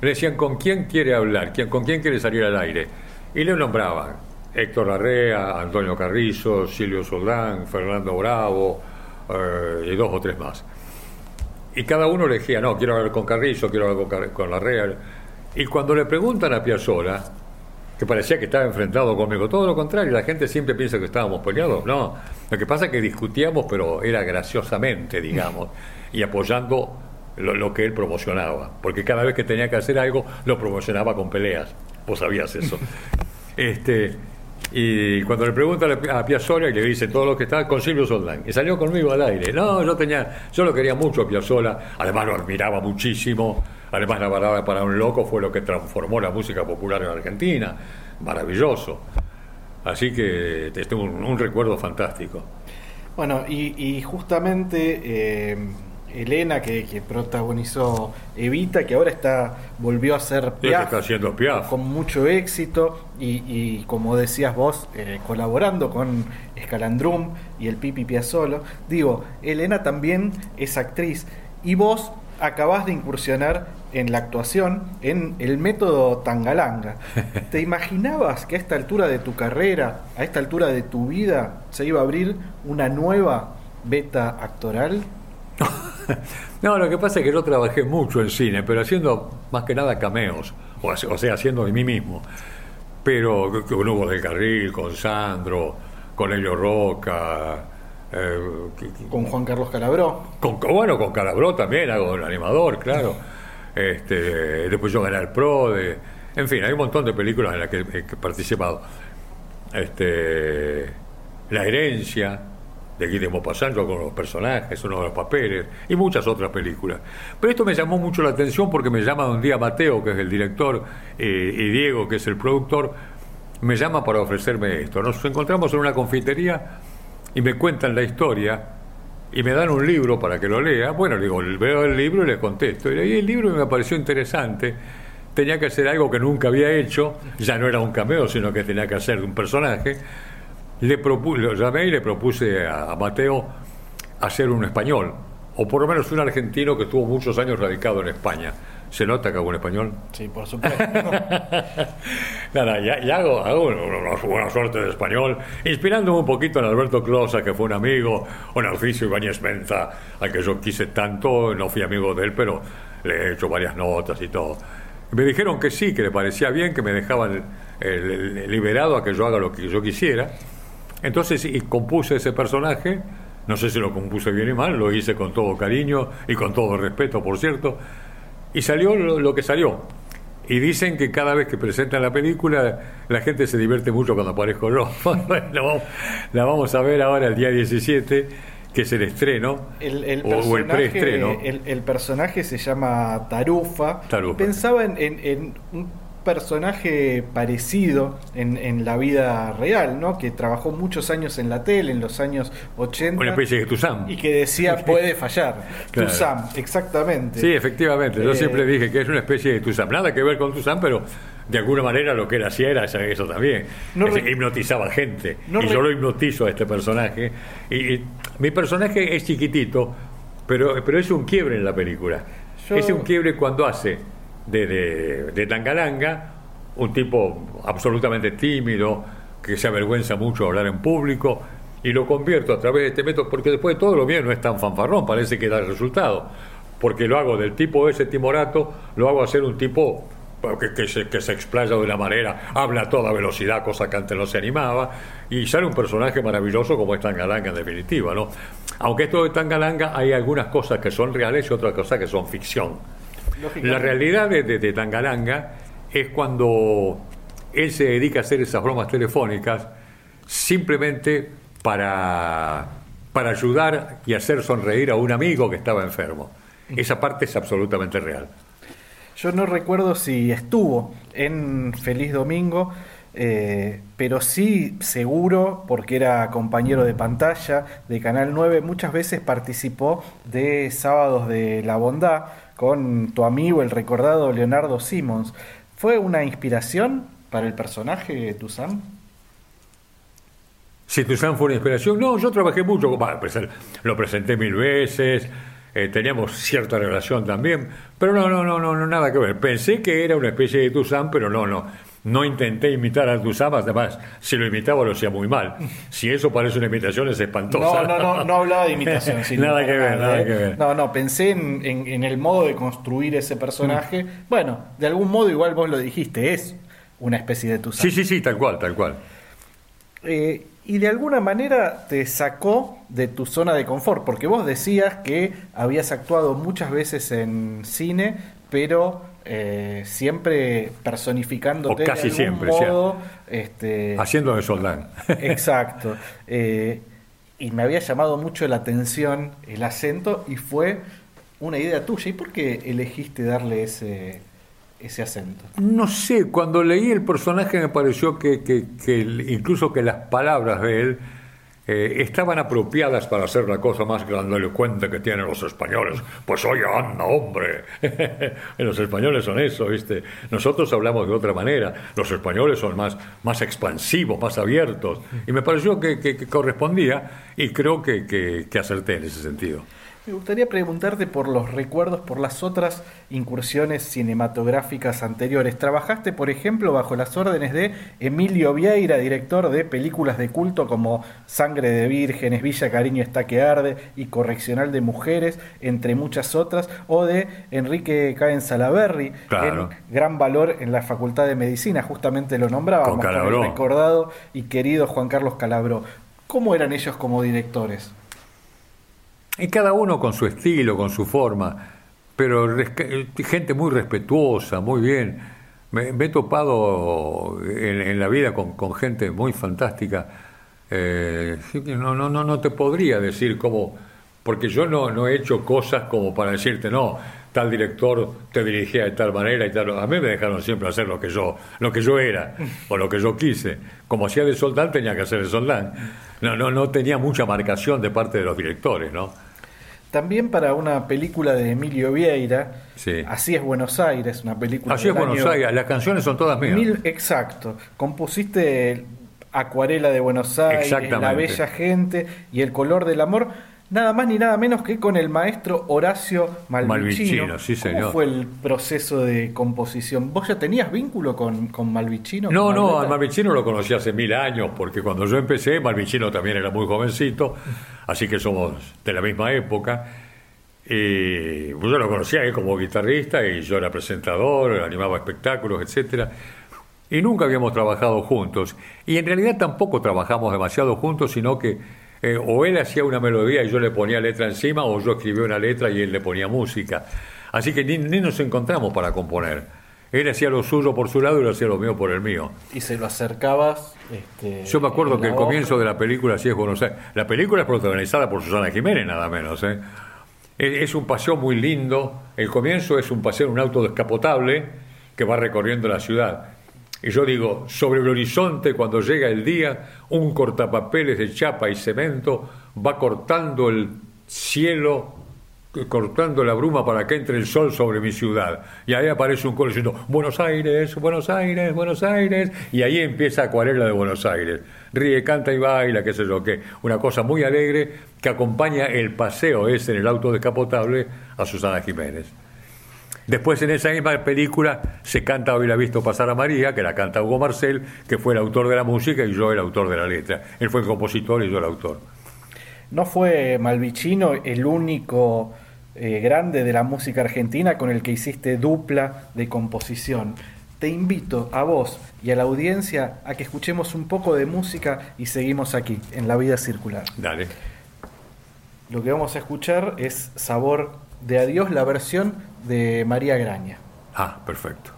S3: le decían con quién quiere hablar, con quién quiere salir al aire Y le nombraban Héctor Larrea, Antonio Carrizo, Silvio Soldán, Fernando Bravo eh, y dos o tres más. Y cada uno elegía, no, quiero hablar con Carrizo, quiero hablar con, Car- con. Y cuando le preguntan a Piazzolla, que parecía que estaba enfrentado conmigo, todo lo contrario, la gente siempre piensa que estábamos peleados. No, lo que pasa es que discutíamos, pero era graciosamente, digamos, y apoyando lo, lo que él promocionaba, porque cada vez que tenía que hacer algo, lo promocionaba con peleas. Vos sabías eso. este, y cuando le pregunta a Piazzolla y le dice todo lo que está con Silvio Soldán, y salió conmigo al aire. No, yo tenía, yo lo quería mucho a Piazzolla, además lo admiraba muchísimo. Además, la balada para un loco fue lo que transformó la música popular en Argentina. Maravilloso. Así que te- tengo un, recuerdo fantástico.
S2: Bueno, y, y justamente eh, Elena, que, que protagonizó Evita, que ahora está volvió a ser Piaf,
S3: está haciendo Piaf.
S2: con mucho éxito y, y como decías vos, eh, colaborando con Escalandrum y el Pipi Piazzolo. Digo, Elena también es actriz y vos acabás de incursionar en la actuación en el método Tangalanga. ¿Te imaginabas que a esta altura de tu carrera, a esta altura de tu vida, se iba a abrir una nueva beta actoral?
S3: No, lo que pasa es que yo trabajé mucho en cine, pero haciendo más que nada cameos, o, sea, haciendo de mí mismo. Pero con Hugo del Carril, con Sandro, con Elio Roca, eh,
S2: Con Juan Carlos Calabró.
S3: con, bueno, con Calabró también, hago el animador, claro. Este, después yo gané el Pro, de, en fin, hay un montón de películas en las que, que he participado. Este, La herencia de Guillermo Passancho con los personajes, uno de los papeles, y muchas otras películas. Pero esto me llamó mucho la atención porque me llama un día Mateo, que es el director, eh, y Diego, que es el productor, me llama para ofrecerme esto. Nos encontramos en una confitería y me cuentan la historia y me dan un libro para que lo lea. Bueno, digo, veo el libro y le contesto. Y el libro me pareció interesante. Tenía que hacer algo que nunca había hecho, ya no era un cameo, sino que tenía que hacer un personaje. Le propu- lo llamé y le propuse a, a Mateo hacer un español, o por lo menos un argentino que estuvo muchos años radicado en España. ¿Se nota que hago un español?
S2: Sí, por supuesto.
S3: Nada, ya, ya hago, hago una, buena suerte de español, inspirándome un poquito en Alberto Closa, que fue un amigo, o Narciso Ibáñez Menza, al que yo quise tanto, no fui amigo de él, pero le he hecho varias notas y todo. Me dijeron que sí, que le parecía bien, que me dejaban el- el- liberado a que yo haga lo que yo quisiera. Entonces, y compuse ese personaje, no sé si lo compuse bien y mal, lo hice con todo cariño y con todo respeto, por cierto, y salió lo, lo que salió. Y dicen que cada vez que presentan la película, la gente se divierte mucho cuando aparezco yo. La vamos- a ver ahora el día 17, que es el estreno,
S2: El, el
S3: o, el preestreno.
S2: el, el personaje se llama Tarufa.
S3: Tarufa.
S2: Pensaba en, en- en un personaje parecido en, en la vida real, ¿no? Que trabajó muchos años en la tele, en los años 80.
S3: Una especie de Tuzán.
S2: Y que decía, puede fallar.
S3: Claro.
S2: Tuzán, exactamente.
S3: Sí, efectivamente. Yo
S2: Eh,
S3: siempre dije que es una especie de Tuzán. Nada que ver con Tuzán, pero de alguna manera lo que él hacía era eso- también.
S2: No re-
S3: hipnotizaba gente.
S2: No
S3: y
S2: re-
S3: yo lo hipnotizo a este personaje. Y, y mi personaje es chiquitito, pero, pero es un quiebre en la película.
S2: Yo-
S3: Es un quiebre cuando hace de, de, de Tangalanga un tipo absolutamente tímido, que se avergüenza mucho de hablar en público. Y lo convierto a través de este método, porque después de todo lo mío no es tan fanfarrón, parece que da el resultado. Porque lo hago del tipo ese timorato, lo hago a ser un tipo que, que se, que se explaya de una manera, habla a toda velocidad, cosa que antes no se animaba, y sale un personaje maravilloso como es Tangalanga en definitiva, ¿no? Aunque esto de Tangalanga hay algunas cosas que son reales y otras cosas que son ficción. La realidad de, de- de Tangalanga es cuando él se dedica a hacer esas bromas telefónicas simplemente para, para ayudar y hacer sonreír a un amigo que estaba enfermo. Esa parte es absolutamente real.
S2: Yo no recuerdo si estuvo en Feliz Domingo, eh, pero sí seguro, porque era compañero de pantalla de Canal 9, muchas veces participó de Sábados de la Bondad con tu amigo, el recordado Leonardo Simmons. ¿Fue una inspiración para el personaje Tuzán?
S3: Si Tuzán fue una inspiración, no, yo trabajé mucho, presen- lo presenté mil veces, eh, teníamos cierta relación también, pero no, no, no, no, nada que ver. Pensé que era una especie de Tuzán, pero no, no. No intenté imitar a tus amas, además, si lo imitaba lo hacía muy mal. Si eso parece una imitación es espantosa.
S2: No, no, no, no hablaba de imitación. sin
S3: Nada que ver,
S2: nada, ¿eh?
S3: que ver.
S2: No, no, pensé en, en- en el modo de construir ese personaje.
S3: Mm.
S2: Bueno, de algún modo igual vos lo dijiste, es una especie de tu
S3: Sí, sí, sí, tal cual, tal cual.
S2: Eh, y de alguna manera te sacó de tu zona de confort, porque vos decías que habías actuado muchas veces en cine, pero eh, siempre personificándote
S3: O casi
S2: de algún
S3: siempre,
S2: este,
S3: Haciendo de soldán.
S2: Exacto. Eh, y me había llamado mucho la atención el acento y fue una idea tuya. ¿Y por qué elegiste darle ese, ese acento?
S3: No sé, cuando leí el personaje me pareció que, que- incluso que las palabras de él eh, estaban apropiadas para hacer la cosa más grandilocuente que tienen los españoles. Pues oye, anda, hombre. los españoles son eso, ¿viste? Nosotros hablamos de otra manera. Los españoles son más, más expansivos, más abiertos. Y me pareció que, que- correspondía y creo que- que acerté en ese sentido.
S2: Me gustaría preguntarte por los recuerdos, por las otras incursiones cinematográficas anteriores. Trabajaste, por ejemplo, bajo las órdenes de Emilio Vieira, director de películas de culto como Sangre de Vírgenes, Villa Cariño está que arde y Correccional de Mujeres, entre muchas otras, o de Enrique Caen Salaberry,
S3: Claro.
S2: en Gran Valor en la Facultad de Medicina, justamente lo nombrábamos
S3: Con
S2: con el recordado y querido Juan Carlos Calabró. ¿Cómo eran ellos como directores?
S3: Y cada uno con su estilo, con su forma, pero resca- gente muy respetuosa, muy bien. Me, he topado en, la vida con, gente muy fantástica. Eh, no, no, no, no te podría decir cómo, porque yo no, no he hecho cosas como para decirte, no, tal director te dirigía de tal manera y tal. A mí me dejaron siempre hacer lo que yo, lo que yo era o lo que yo quise. Como hacía de soldán, tenía que hacer de soldán. No, no, no tenía mucha marcación de parte de los directores, ¿no?
S2: También para una película de Emilio Vieira,
S3: Sí.
S2: Así es Buenos Aires, una película
S3: Así es Buenos Aires, las canciones son todas mías.
S2: mil- exacto. Compusiste Acuarela de Buenos Aires. La Bella Gente y El Color del Amor, nada más ni nada menos que con el maestro Horacio Malvicino.
S3: Malvicino, sí,
S2: ¿Cómo
S3: señor.
S2: fue el proceso de composición? ¿Vos ya tenías vínculo con, con Malvicino?
S3: No,
S2: con
S3: no, al Malvicino lo conocí hace mil años, porque cuando yo empecé, Malvicino también era muy jovencito, así que somos de la misma época. Y pues yo lo conocía él como guitarrista y yo era presentador, animaba espectáculos, etcétera. Y nunca habíamos trabajado juntos. Y en realidad tampoco trabajamos demasiado juntos, sino que eh, o él hacía una melodía y yo le ponía letra encima, o yo escribía una letra y él le ponía música. Así que ni, ni nos encontramos para componer. Él hacía lo suyo por su lado y yo hacía lo mío por el mío.
S2: Y se lo acercabas. este,
S3: Yo me acuerdo que el comienzo de la película Así es Buenos Aires. La película es protagonizada por Susana Jiménez, nada menos. ¿eh? Es, es un paseo muy lindo. El comienzo es un paseo en un auto descapotable que va recorriendo la ciudad. Y yo digo, sobre el horizonte, cuando llega el día, un cortapapeles de chapa y cemento va cortando el cielo, cortando la bruma para que entre el sol sobre mi ciudad. Y ahí aparece un coro diciendo, Buenos Aires, Buenos Aires, Buenos Aires. Y ahí empieza Acuarela de Buenos Aires. Ríe, canta y baila, qué sé yo qué. Una cosa muy alegre que acompaña el paseo ese en el auto descapotable a Susana Jiménez. Después en esa misma película se canta Hoy la visto pasar a María, que la canta Hugo Marcel, que fue el autor de la música y yo el autor de la letra. Él fue el compositor y yo el autor.
S2: ¿No fue Malvicino el único eh, grande de la música argentina con el que hiciste dupla de composición? Te invito a vos y a la audiencia a que escuchemos un poco de música y seguimos aquí, en La Vida Circular.
S3: Dale.
S2: Lo que vamos a escuchar es Sabor de Adiós, la versión de María Graña.
S3: Ah, perfecto.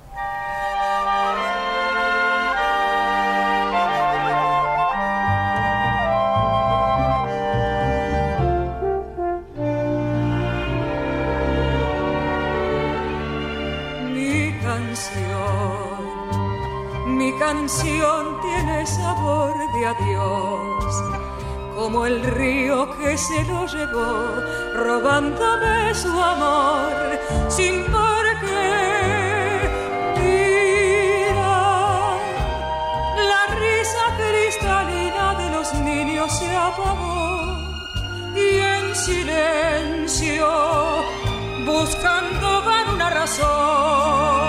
S8: Mi canción, mi canción tiene sabor de adiós, como el río que se lo llevó, robándome su amor, sin por qué tirar. La risa cristalina de los niños se apagó y en silencio buscando van una razón.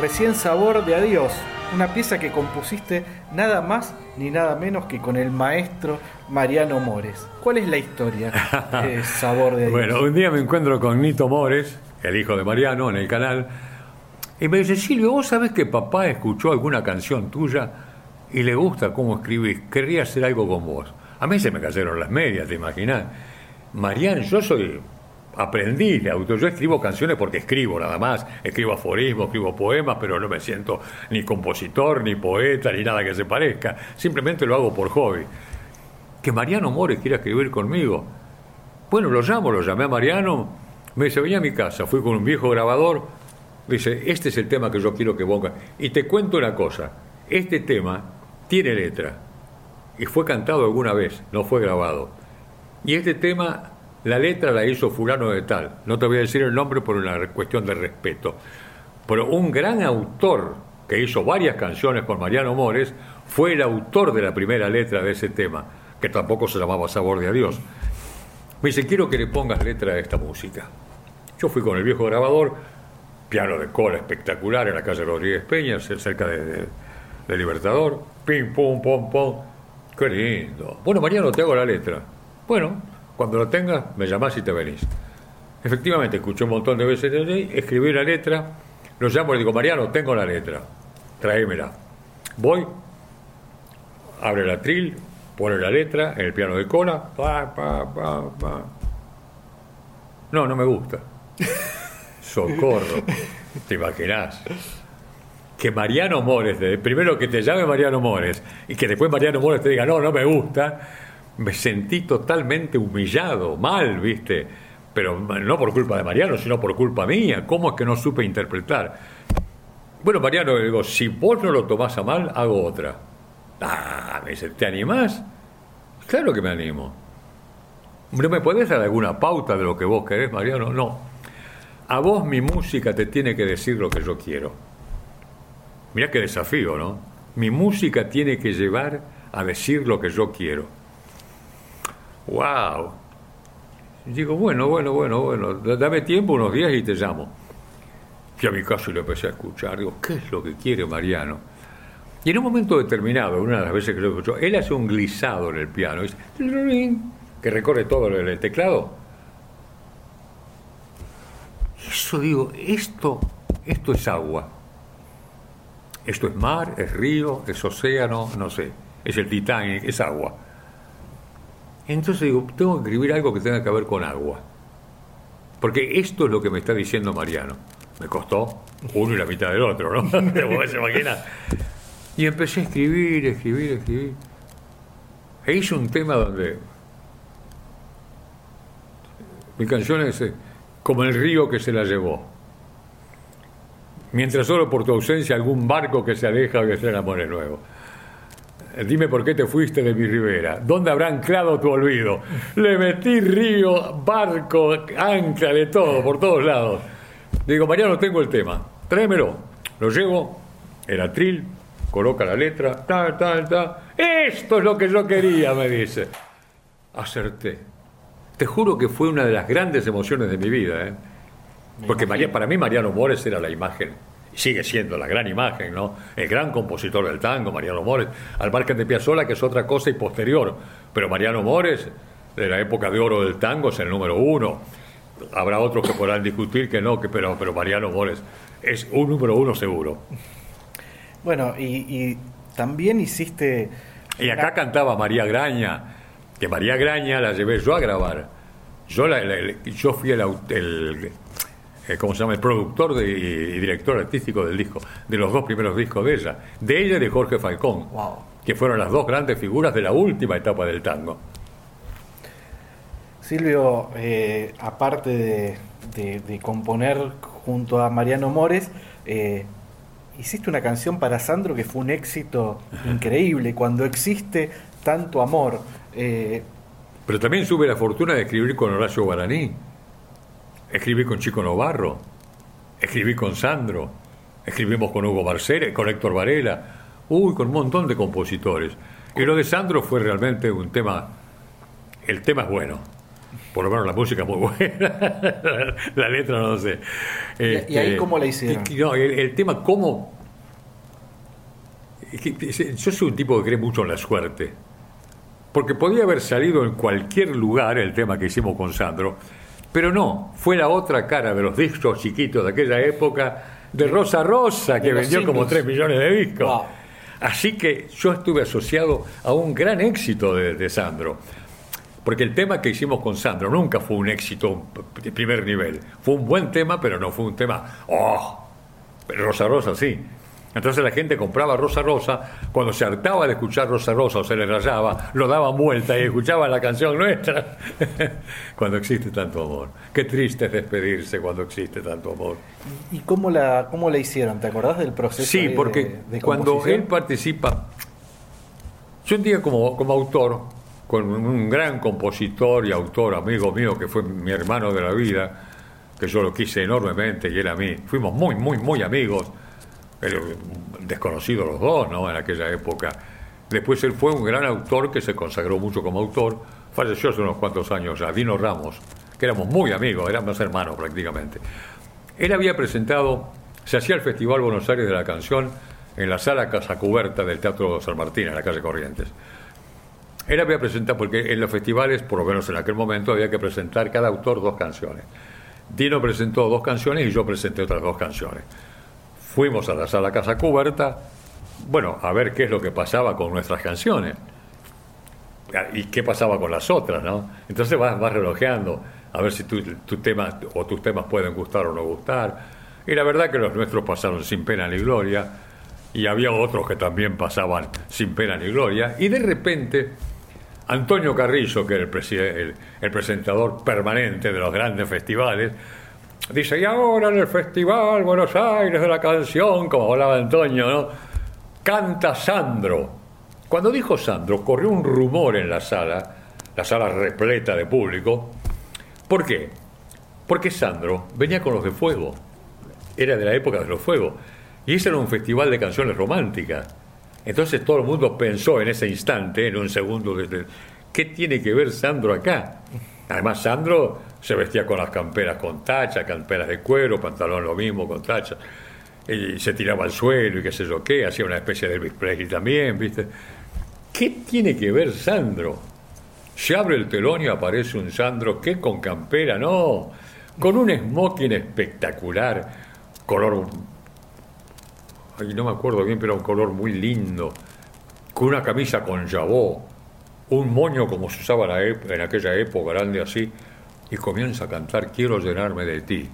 S2: Recién Sabor de Adiós, una pieza que compusiste nada más ni nada menos que con el maestro Mariano Mores. ¿Cuál es la historia de Sabor de Adiós?
S3: Bueno, un día me encuentro con Nito Mores, el hijo de Mariano, en el canal, y me dice, Silvio, ¿vos sabés que papá escuchó alguna canción tuya y le gusta cómo escribís? Querría hacer algo con vos. A mí se me cayeron las medias, ¿te imaginás? Mariano, yo soy aprendiz de autor. Yo escribo canciones porque escribo nada más. Escribo aforismos, escribo poemas, pero no me siento ni compositor, ni poeta, ni nada que se parezca. Simplemente lo hago por hobby. Que Mariano Mores quiera escribir conmigo. Bueno, lo llamo, lo llamé a Mariano. Me dice, vení a mi casa. Fui con un viejo grabador. Dice, este es el tema que yo quiero que ponga. Y te cuento una cosa. Este tema tiene letra. Y fue cantado alguna vez, no fue grabado. Y este tema la letra la hizo fulano de tal. No te voy a decir el nombre por una cuestión de respeto. Pero un gran autor que hizo varias canciones con Mariano Mores fue el autor de la primera letra de ese tema, que tampoco se llamaba Sabor de Adiós. Me dice, quiero que le pongas letra a esta música. Yo fui con el viejo grabador, piano de cola espectacular en la calle Rodríguez Peña, cerca de, de- de Libertador. Pim, pum, pum, pum. Qué lindo. Bueno, Mariano, te hago la letra. Bueno, cuando lo tengas, me llamás y te venís. Efectivamente, escuché un montón de veces, escribí la letra, lo llamo y le digo, Mariano, tengo la letra, tráemela. Voy, abre la tril, pone la letra en el piano de cola, pa, pa, pa, pa. No, no me gusta. Socorro, te imaginás. Que Mariano Mores, primero que te llame Mariano Mores y que después Mariano Mores te diga, no, no me gusta, me sentí totalmente humillado, mal, ¿viste? Pero no por culpa de Mariano, sino por culpa mía. ¿Cómo es que no supe interpretar? Bueno, Mariano, le digo, si vos no lo tomás a mal, hago otra. Ah, me dice, ¿te animás? Claro que me animo. ¿No me podés dar alguna pauta de lo que vos querés, Mariano? No. A vos mi música te tiene que decir lo que yo quiero. Mirá qué desafío, ¿no? Mi música tiene que llevar a decir lo que yo quiero. ¡Wow! Digo, bueno, bueno, bueno, bueno, dame tiempo, unos días y te llamo. Fui a mi casa y lo empecé a escuchar. Digo, ¿qué es lo que quiere Mariano? Y en un momento determinado, una de las veces que lo escuchó, él hace un glisado en el piano, dice, que recorre todo el teclado. Eso digo, esto, esto es agua. Esto es mar, es río, es océano, no sé. Es el Titanic, es agua. Entonces digo, tengo que escribir algo que tenga que ver con agua. Porque esto es lo que me está diciendo Mariano. Me costó uno y la mitad del otro, ¿no? Te podés imaginar. Y empecé a escribir, escribir, escribir. E hice un tema donde mi canción es eh, como el río que se la llevó. Mientras solo por tu ausencia algún barco que se aleja o que se enamore nuevo. Eh, Dime por qué te fuiste de mi ribera. ¿Dónde habrá anclado tu olvido? Le metí río, barco, ancla, de todo, por todos lados. Digo, Mariano, tengo el tema. Tráemelo. Lo llevo, el atril, coloca la letra, tal, tal, tal. Esto es lo que yo quería, me dice. Acerté. Te juro que fue una de las grandes emociones de mi vida, ¿eh? Porque María, para mí Mariano Mores era la imagen, sigue siendo la gran imagen, ¿no? El gran compositor del tango, Mariano Mores, al margen de Piazzolla, que es otra cosa y posterior. Pero Mariano Mores, de la época de oro del tango, es el número uno. Habrá otros que podrán discutir que no, que, pero, pero Mariano Mores es un número uno seguro.
S2: Bueno, y, y también hiciste.
S3: Y acá cantaba María Graña, que María Graña la llevé yo a grabar. Yo, la- la- yo fui el, el, eh, ¿cómo se llama? El productor de- y director artístico del disco, de los dos primeros discos de ella, de ella y de Jorge Falcón,
S2: Wow.
S3: que fueron las dos grandes figuras de la última etapa del tango.
S2: Silvio, eh, aparte de, de- de componer junto a Mariano Mores, eh, hiciste una canción para Sandro que fue un éxito increíble. Cuando existe tanto amor,
S3: Pero también tuve la fortuna de escribir con Horacio Guaraní, escribí con Chico Novarro, escribí con Sandro, escribimos con Hugo Barcera, con Héctor Varela, uy, con un montón de compositores. Y lo de Sandro fue realmente un tema, el tema es bueno, por lo menos la música es muy buena, la letra no sé. Este,
S2: ¿Y- ahí cómo la hicieron?
S3: y- no, el, el tema cómo... Yo soy un tipo que cree mucho en la suerte. Porque podía haber salido en cualquier lugar el tema que hicimos con Sandro, pero no, fue la otra cara de los discos chiquitos de aquella época de Rosa Rosa, que vendió como
S2: singles.
S3: 3 millones de discos.
S2: Wow.
S3: Así que yo estuve asociado a un gran éxito de, de Sandro. Porque el tema que hicimos con Sandro nunca fue un éxito de primer nivel. Fue un buen tema, pero no fue un tema, oh, pero Rosa Rosa sí. Entonces la gente compraba Rosa Rosa, cuando se hartaba de escuchar Rosa Rosa o se le rayaba, lo daban vuelta y escuchaban la canción nuestra. cuando existe tanto amor. Qué triste es despedirse cuando existe tanto amor.
S2: ¿y cómo la, cómo la hicieron? ¿Te acordás del proceso?
S3: Sí,
S2: ahí de-
S3: porque
S2: de
S3: cuando él participa, yo un día como, como autor, con un gran compositor y autor, amigo mío, que fue mi hermano de la vida, que yo lo quise enormemente y él a mí, fuimos muy, muy, muy amigos, pero desconocidos los dos, ¿no? En aquella época. Después él fue un gran autor que se consagró mucho como autor, falleció hace unos cuantos años ya, Dino Ramos, que éramos muy amigos, éramos hermanos prácticamente. Él había presentado, se hacía el Festival Buenos Aires de la Canción en la sala Casa Cubierta del Teatro San Martín, en la calle Corrientes. Él había presentado, porque en los festivales, por lo menos en aquel momento, había que presentar cada autor dos canciones. Dino presentó dos canciones y yo presenté otras dos canciones. Fuimos a la sala Casa Cubierta, bueno, a ver qué es lo que pasaba con nuestras canciones y qué pasaba con las otras, ¿no? Entonces vas, vas relojeando a ver si tu, tu o tus temas pueden gustar o no gustar. Y la verdad que los nuestros pasaron sin pena ni gloria y había otros que también pasaban sin pena ni gloria. Y de repente, Antonio Carrillo, que era el presentador permanente de los grandes festivales, dice, y ahora en el Festival Buenos Aires de la Canción, como hablaba Antonio, ¿no? Canta Sandro. Cuando dijo Sandro, corrió un rumor en la sala, la sala repleta de público. ¿Por qué? Porque Sandro venía con los de fuego. Era de la época de los fuegos. Y ese era un festival de canciones románticas. Entonces todo el mundo pensó en ese instante, en un segundo, ¿qué tiene que ver Sandro acá? Además, Sandro se vestía con las camperas con tacha, camperas de cuero, pantalón lo mismo con tacha, y se tiraba al suelo y qué sé yo qué, hacía una especie de Elvis Presley también, ¿viste? ¿Qué tiene que ver Sandro? Se abre el telón y aparece un Sandro que con campera, no, con un smoking espectacular, color, ay, no me acuerdo bien, pero un color muy lindo, con una camisa con jabó, un moño como se usaba en aquella época, grande así, y comienza a cantar Quiero llenarme de ti.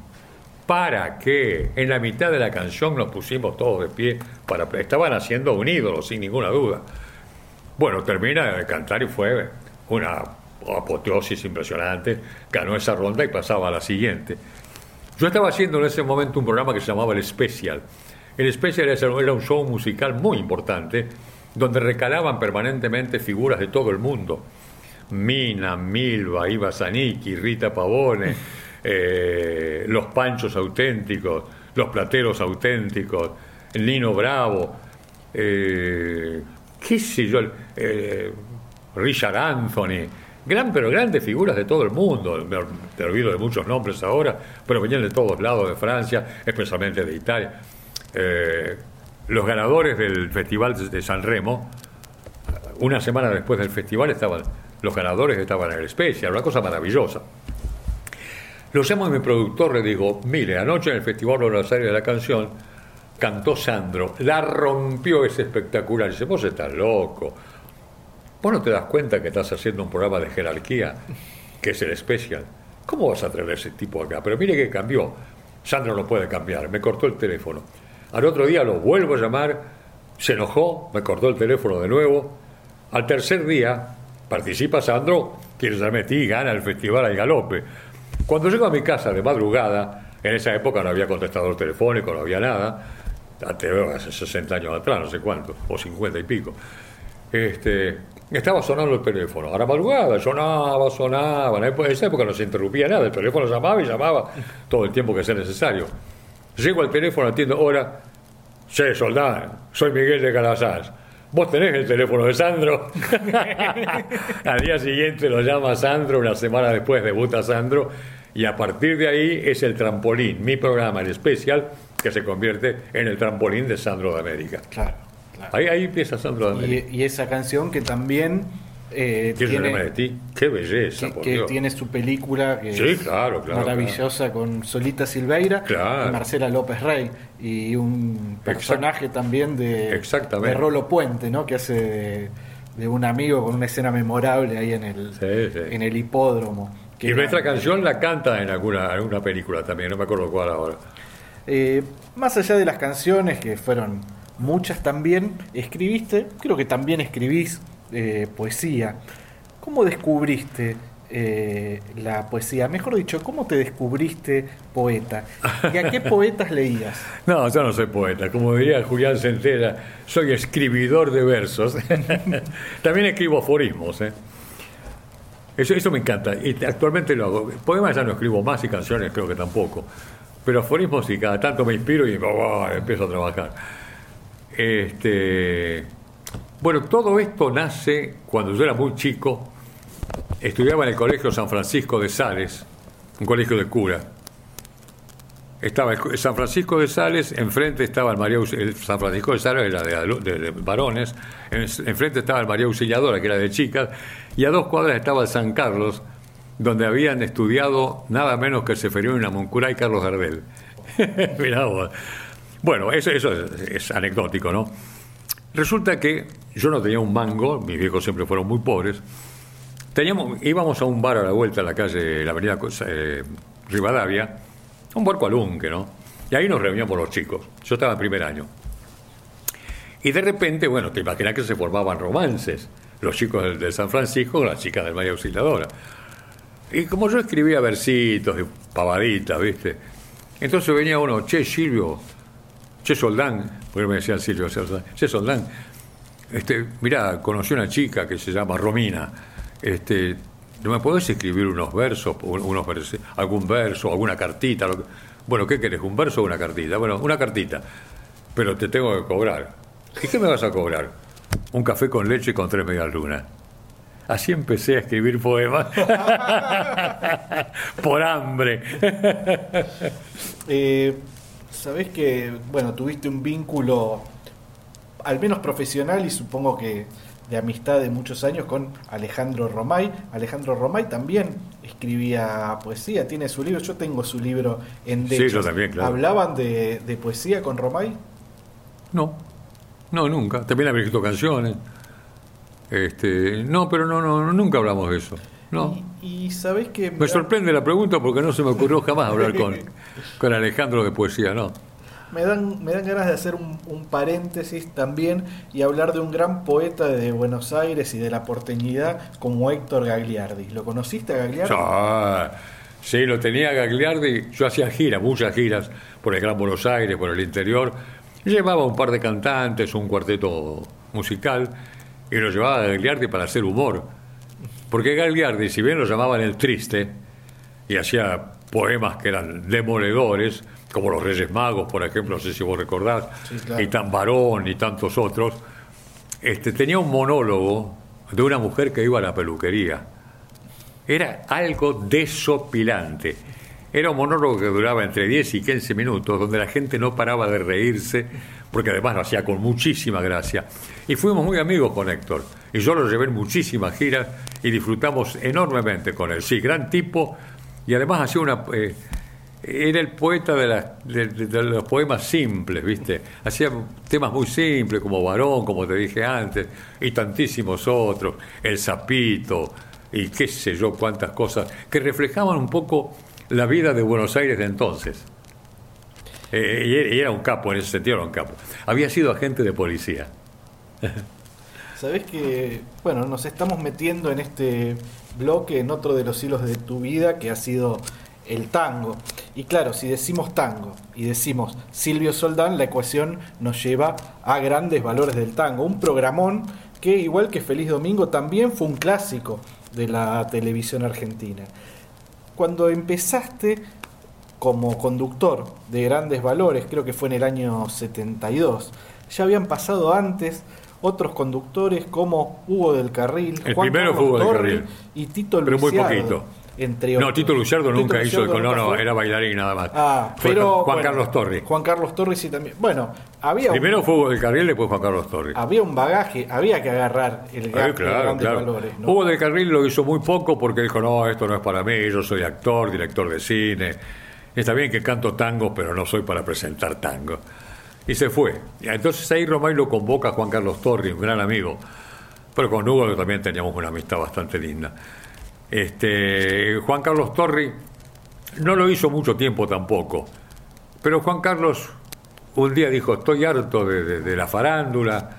S3: ¿Para qué? En la mitad de la canción nos pusimos todos de pie, para, estaban haciendo un ídolo, sin ninguna duda. Bueno, termina de cantar y fue una apoteosis impresionante. Ganó esa ronda y pasaba a la siguiente. Yo estaba haciendo en ese momento un programa que se llamaba El Special. El Special era un show musical muy importante donde recalaban permanentemente figuras de todo el mundo. Mina, Milva, Iva Zanicki, Rita Pavone, eh, los Panchos auténticos, los Plateros auténticos, Lino Bravo, eh, qué sé yo, eh, Richard Anthony, gran, pero grandes figuras de todo el mundo, me, te olvido de muchos nombres ahora, pero venían de todos lados de Francia, especialmente de Italia. Eh, los ganadores del Festival de San Remo, una semana después del festival estaban, los ganadores estaban en el Special, una cosa maravillosa. A mi productor, le digo, mire, anoche en el Festival Aires de la Canción cantó Sandro, la rompió, es espectacular. Dice, vos estás loco. vos no te das cuenta que estás haciendo un programa de jerarquía, que es el especial. ¿Cómo vas a traer a ese tipo acá? Pero mire que cambió. Sandro no puede cambiar, me cortó el teléfono. Al otro día lo vuelvo a llamar, se enojó, me cortó el teléfono de nuevo. Al tercer día, participa Sandro, quien ya metí, gana el festival al galope. Cuando llego a mi casa de madrugada, en esa época no había contestador telefónico, no había nada, hace 60 años atrás, no sé cuánto, o 50 y pico. Este, estaba sonando el teléfono. A la madrugada sonaba, sonaba. En esa época no se interrumpía nada. El teléfono llamaba y llamaba todo el tiempo que sea necesario. Llego al teléfono, atiendo. Ahora, sí, soldado, soy Miguel de Calazás. ¿Vos tenés el teléfono de Sandro? al día siguiente lo llama Sandro, una semana después debuta Sandro. Y a partir de ahí es el trampolín, mi programa, el especial, que se convierte en el trampolín de Sandro de América.
S2: Claro.
S3: Ahí, ahí empieza Sandro de América.
S2: Y, y esa canción que también eh,
S3: ¿Quién se
S2: tiene,
S3: de ti? Qué belleza,
S2: que,
S3: por
S2: que
S3: Dios.
S2: tiene su película que
S3: Sí,
S2: es
S3: claro, claro,
S2: maravillosa con Solita Silveira y Marcela López Rey y un personaje también de, de Rolo Puente, ¿no? Que hace de, de un amigo con una escena memorable ahí en el,
S3: Sí, sí.
S2: en el hipódromo. Que
S3: Y
S2: era-
S3: nuestra canción la canta en alguna, alguna película también, no me acuerdo cuál ahora.
S2: Eh, más allá de las canciones, que fueron muchas también, escribiste, creo que también escribís eh, poesía. ¿Cómo descubriste eh, la poesía? Mejor dicho, ¿cómo te descubriste poeta? ¿Y a qué poetas leías?
S3: No, yo no soy poeta, como diría Julián Centella, soy escribidor de versos. también escribo aforismos, ¿eh? Eso, eso me encanta, y actualmente lo hago. Poemas ya no escribo más y canciones creo que tampoco. Pero aforismos sí, cada tanto me inspiro y oh, empiezo a trabajar. Este, bueno, todo esto nace cuando yo era muy chico. Estudiaba en el Colegio San Francisco de Sales, un colegio de cura. Estaba San Francisco de Sales, enfrente estaba el María el San Francisco de Sales era de, de- varones, en- enfrente estaba el María Auxiliadora, que era de chicas, y a dos cuadras estaba el San Carlos, donde habían estudiado nada menos que Seferino Namuncurá y Carlos Gardel. Mirá. Bueno, eso, eso es, es anecdótico, ¿no? Resulta que yo no tenía un mango, mis viejos siempre fueron muy pobres. Teníamos, íbamos a un bar a la vuelta a la calle, la avenida eh, Rivadavia, un barco alunque, ¿no? Y ahí nos reuníamos los chicos. Yo estaba en primer año. Y de repente, bueno, te imaginas que se formaban romances. Los chicos del, San Francisco con las chicas del María Auxiliadora. Y como yo escribía versitos y pavaditas, ¿viste? Entonces venía uno, che, Silvio, che, Soldán, porque me decían Silvio, Soldán, che, Soldán, este, mirá, conocí una chica que se llama Romina, este, ¿no me podés escribir unos versos, un- unos versos, algún verso, alguna cartita? Bueno, ¿qué querés, un verso o una cartita? Bueno, una cartita, pero te tengo que cobrar. ¿Y qué me vas a cobrar? Un café con leche con tres medias lunas. Así empecé a escribir poemas. Por hambre.
S2: Eh, Sabés que, bueno, tuviste un vínculo, al menos profesional y supongo que de amistad de muchos años con Alejandro Romay. Alejandro Romay también escribía poesía, tiene su libro, yo tengo su libro en
S3: Sí,
S2: Dechos.
S3: yo también, claro.
S2: ¿Hablaban de, de poesía con Romay?
S3: No, no, nunca. También había escrito canciones. Este, no, pero no, no, nunca hablamos de eso. No.
S2: Y, y sabés que...
S3: Me sorprende la pregunta porque no se me ocurrió jamás hablar con, con Alejandro de poesía, no.
S2: Me dan, me dan ganas de hacer un, un paréntesis también y hablar de un gran poeta de Buenos Aires y de la porteñidad como Héctor Gagliardi. ¿Lo conociste a Gagliardi?
S3: Ah, sí, lo tenía Gagliardi. Yo hacía giras, muchas giras por el Gran Buenos Aires, por el interior. Llevaba un par de cantantes, un cuarteto musical, y lo llevaba a Gagliardi para hacer humor. Porque Gagliardi, si bien lo llamaban el triste, y hacía poemas que eran demoledores, como Los Reyes Magos, por ejemplo, no sé si vos recordás,
S2: Sí, claro.
S3: y Tan Varón y tantos otros, este, tenía un monólogo de una mujer que iba a la peluquería. Era algo desopilante. Era un monólogo que duraba entre 10 y 15 minutos, donde la gente no paraba de reírse, porque además lo hacía con muchísima gracia. Y fuimos muy amigos con Héctor. Y yo lo llevé en muchísimas giras y disfrutamos enormemente con él. Sí, gran tipo. Y además hacía una. eh, era el poeta de, los poemas simples, ¿viste? Hacía temas muy simples, como Varón, como te dije antes, y tantísimos otros, El Sapito, y qué sé yo, cuántas cosas, que reflejaban un poco la vida de Buenos Aires de entonces. Eh, y era un capo, en ese sentido era un capo. Había sido agente de policía.
S2: Sabés que, bueno, nos estamos metiendo en este bloque, en otro de los hilos de tu vida, que ha sido el tango. Y claro, si decimos tango y decimos Silvio Soldán, la ecuación nos lleva a grandes valores del tango. Un programón que, igual que Feliz Domingo, también fue un clásico de la televisión argentina. Cuando empezaste como conductor de grandes valores, creo que fue en el año 72, ya habían pasado antes otros conductores como Hugo del Carril,
S3: El
S2: Juan
S3: primero
S2: Carlos
S3: fue Hugo del
S2: Torri
S3: Carril.
S2: y Tito
S3: Pero muy
S2: Luciardo,
S3: poquito.
S2: Entre
S3: No,
S2: otros.
S3: Tito Luciardo nunca
S2: Tito
S3: hizo,
S2: Luciardo
S3: no, no,
S2: fue.
S3: era bailarín nada más.
S2: Ah,
S3: Fue
S2: pero
S3: Juan
S2: bueno,
S3: Carlos Torri.
S2: Juan Carlos Torri sí también. Bueno, había un,
S3: Primero fue Hugo del Carril, después Juan Carlos Torri.
S2: había un bagaje, había que agarrar el gap de
S3: claro,
S2: grandes
S3: claro.
S2: valores, ¿no?
S3: Hugo del Carril lo hizo muy poco porque dijo, no, esto no es para mí, yo soy actor, director de cine. Está bien que canto tango, pero no soy para presentar tango. Y se fue. Entonces ahí Romay lo convoca Juan Carlos Torri, un gran amigo. Pero con Hugo también teníamos una amistad bastante linda. Este, Juan Carlos Torri no lo hizo mucho tiempo tampoco. Pero Juan Carlos un día dijo, estoy harto de la farándula.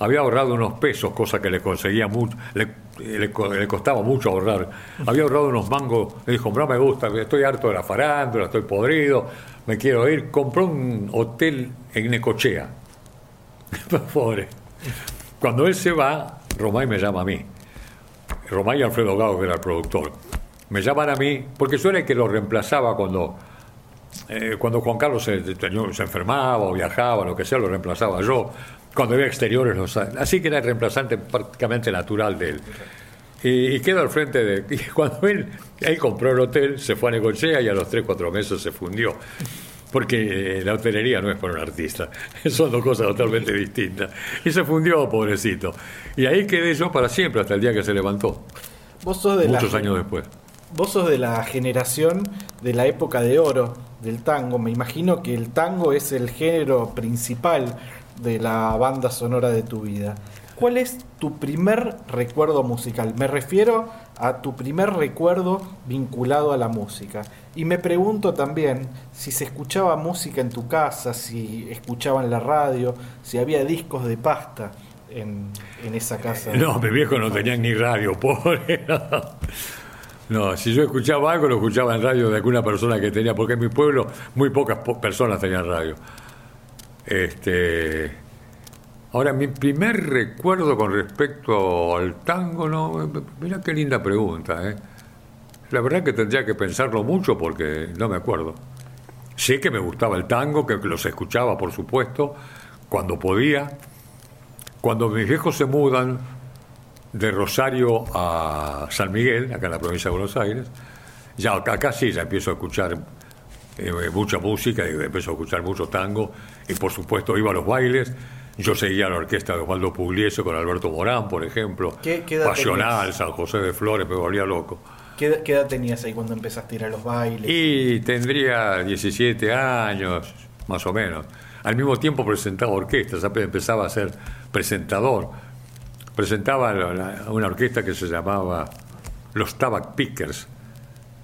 S3: Había ahorrado unos pesos, cosa que le conseguía mucho, le, le co- le costaba mucho ahorrar. Había ahorrado unos mangos, le dijo, no me gusta, estoy harto de la farándula, estoy podrido, me quiero ir. Compró un hotel en Necochea. Pobre. Cuando él se va, Romay me llama a mí. Romay y Alfredo Gago, que era el productor. Me llaman a mí, porque yo que lo reemplazaba cuando, eh, cuando Juan Carlos se enfermaba o viajaba, lo que sea, lo reemplazaba yo. Cuando había exteriores, los- así que era el reemplazante prácticamente natural de él. Y, y quedo al frente de. Y cuando él, él compró el hotel, se fue a Necochea y a los 3, 4 meses se fundió. Porque eh, la hotelería no es para un artista, son dos cosas totalmente distintas. Y se fundió, pobrecito. Y ahí quedé yo para siempre, hasta el día que se levantó,
S2: Vos sos de la
S3: muchos años después.
S2: Vos sos de la generación de la época de oro del tango. Me imagino que el tango es el género principal de la banda sonora de tu vida. ¿Cuál es tu primer recuerdo musical? Me refiero a tu primer recuerdo vinculado a la música. Y me pregunto también si se escuchaba música en tu casa, si escuchaban la radio, si había discos de pasta en, en esa casa.
S3: No, mi viejo no tenía ni radio, pobre. No, si yo escuchaba algo, lo escuchaba en radio de alguna persona que tenía, porque en mi pueblo muy pocas po- personas tenían radio. Este, ahora, mi primer recuerdo con respecto al tango, no, mira qué linda pregunta, ¿eh? La verdad que tendría que pensarlo mucho porque no me acuerdo. Sé que me gustaba el tango, que los escuchaba, por supuesto, cuando podía. Cuando mis viejos se mudan de Rosario a San Miguel, acá en la provincia de Buenos Aires, ya acá, sí, ya empiezo a escuchar eh, mucha música, empiezo a escuchar mucho tango, y por supuesto iba a los bailes. Yo seguía la orquesta de Osvaldo Pugliese con Alberto Morán, por ejemplo.
S2: ¿Qué- qué edad
S3: Pasional,
S2: tenías?
S3: San José de Flores, me volvía loco.
S2: ¿Qué, qué edad tenías ahí cuando empezaste a ir a los bailes?
S3: Y tendría 17 años, más o menos. Al mismo tiempo presentaba orquestas, empezaba a ser presentador. Presentaba una orquesta que se llamaba los Tabac Pickers,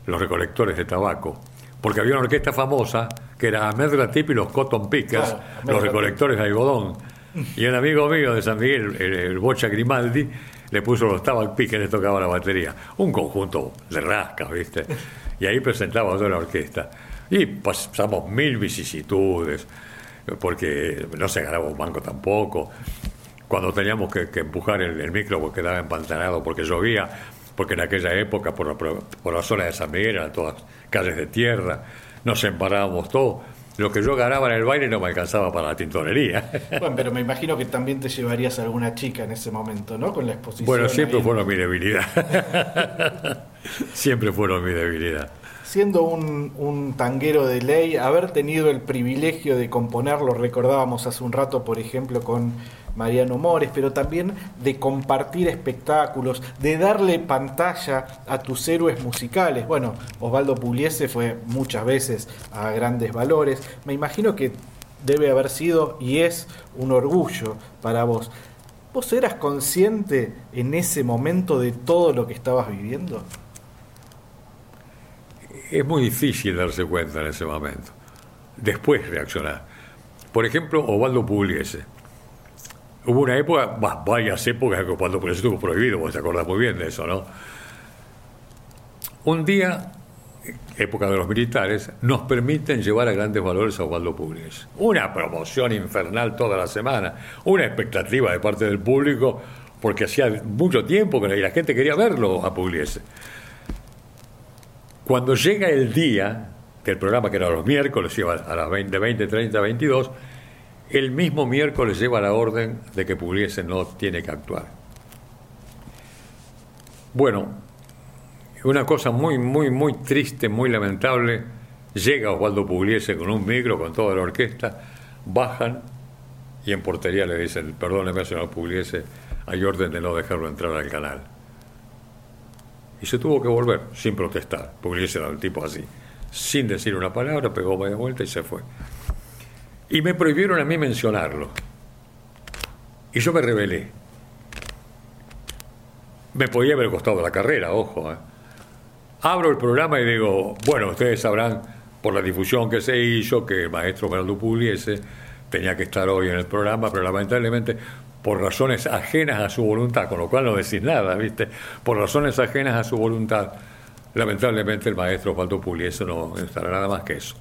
S3: los recolectores de tabaco. Porque había una orquesta famosa que era Ahmed Ratip y los Cotton Pickers, los recolectores de algodón. Y un amigo mío de San Miguel, el, el Bocha Grimaldi, le puso los Tabac Pickers tocaba la batería. Un conjunto de rascas, ¿viste? Y ahí presentaba yo la orquesta. Y pasamos mil vicisitudes, porque no se ganaba un banco tampoco. Cuando teníamos que, que empujar el, el micro porque quedaba empantanado, porque llovía, porque en aquella época por la, por la zona de San Miguel eran todas calles de tierra, nos emparábamos todo. Lo que yo ganaba en el baile no me alcanzaba para la tintorería.
S2: Bueno, pero me imagino que también te llevarías a alguna chica en ese momento, ¿no? Con la exposición.
S3: Bueno, siempre
S2: ahí.
S3: fueron mi debilidad. siempre fueron mi debilidad.
S2: Siendo un, un tanguero de ley, haber tenido el privilegio de componer, lo recordábamos hace un rato, por ejemplo, con Mariano Mores, pero también de compartir espectáculos, de darle pantalla a tus héroes musicales. Bueno, Osvaldo Pugliese fue muchas veces a grandes valores. Me imagino que debe haber sido y es un orgullo para vos. ¿Vos eras consciente en ese momento de todo lo que estabas viviendo?
S3: Es muy difícil darse cuenta en ese momento. Después reaccionar. Por ejemplo, Osvaldo Pugliese. Hubo una época, varias épocas que Osvaldo Pugliese estuvo prohibido, vos te muy bien de eso, ¿no? Un día época de los militares, nos permiten llevar a grandes valores a Osvaldo Pugliese. Una promoción infernal toda la semana, una expectativa de parte del público, porque hacía mucho tiempo que la gente quería verlo a Pugliese. Cuando llega el día, que el programa que era los miércoles iba a las 20, 20 30, 22, el mismo miércoles lleva la orden de que Pugliese no tiene que actuar. Bueno, una cosa muy, muy, muy triste, muy lamentable. Llega Osvaldo Pugliese con un micro, con toda la orquesta, bajan y en portería le dicen, perdóneme señor Pugliese, hay orden de no dejarlo entrar al canal. Y se tuvo que volver, sin protestar. Pugliese era un tipo así. Sin decir una palabra, pegó media vuelta y se fue. Y me prohibieron a mí mencionarlo. Y yo me rebelé. Me podía haber costado la carrera, ojo. ¿eh? abro el programa y digo, bueno, ustedes sabrán por la difusión que se hizo que el maestro Fernando Pugliese tenía que estar hoy en el programa, pero lamentablemente por razones ajenas a su voluntad, con lo cual no decís nada, ¿viste? Por razones ajenas a su voluntad, lamentablemente el maestro Osvaldo Pugliese no estará nada más que eso.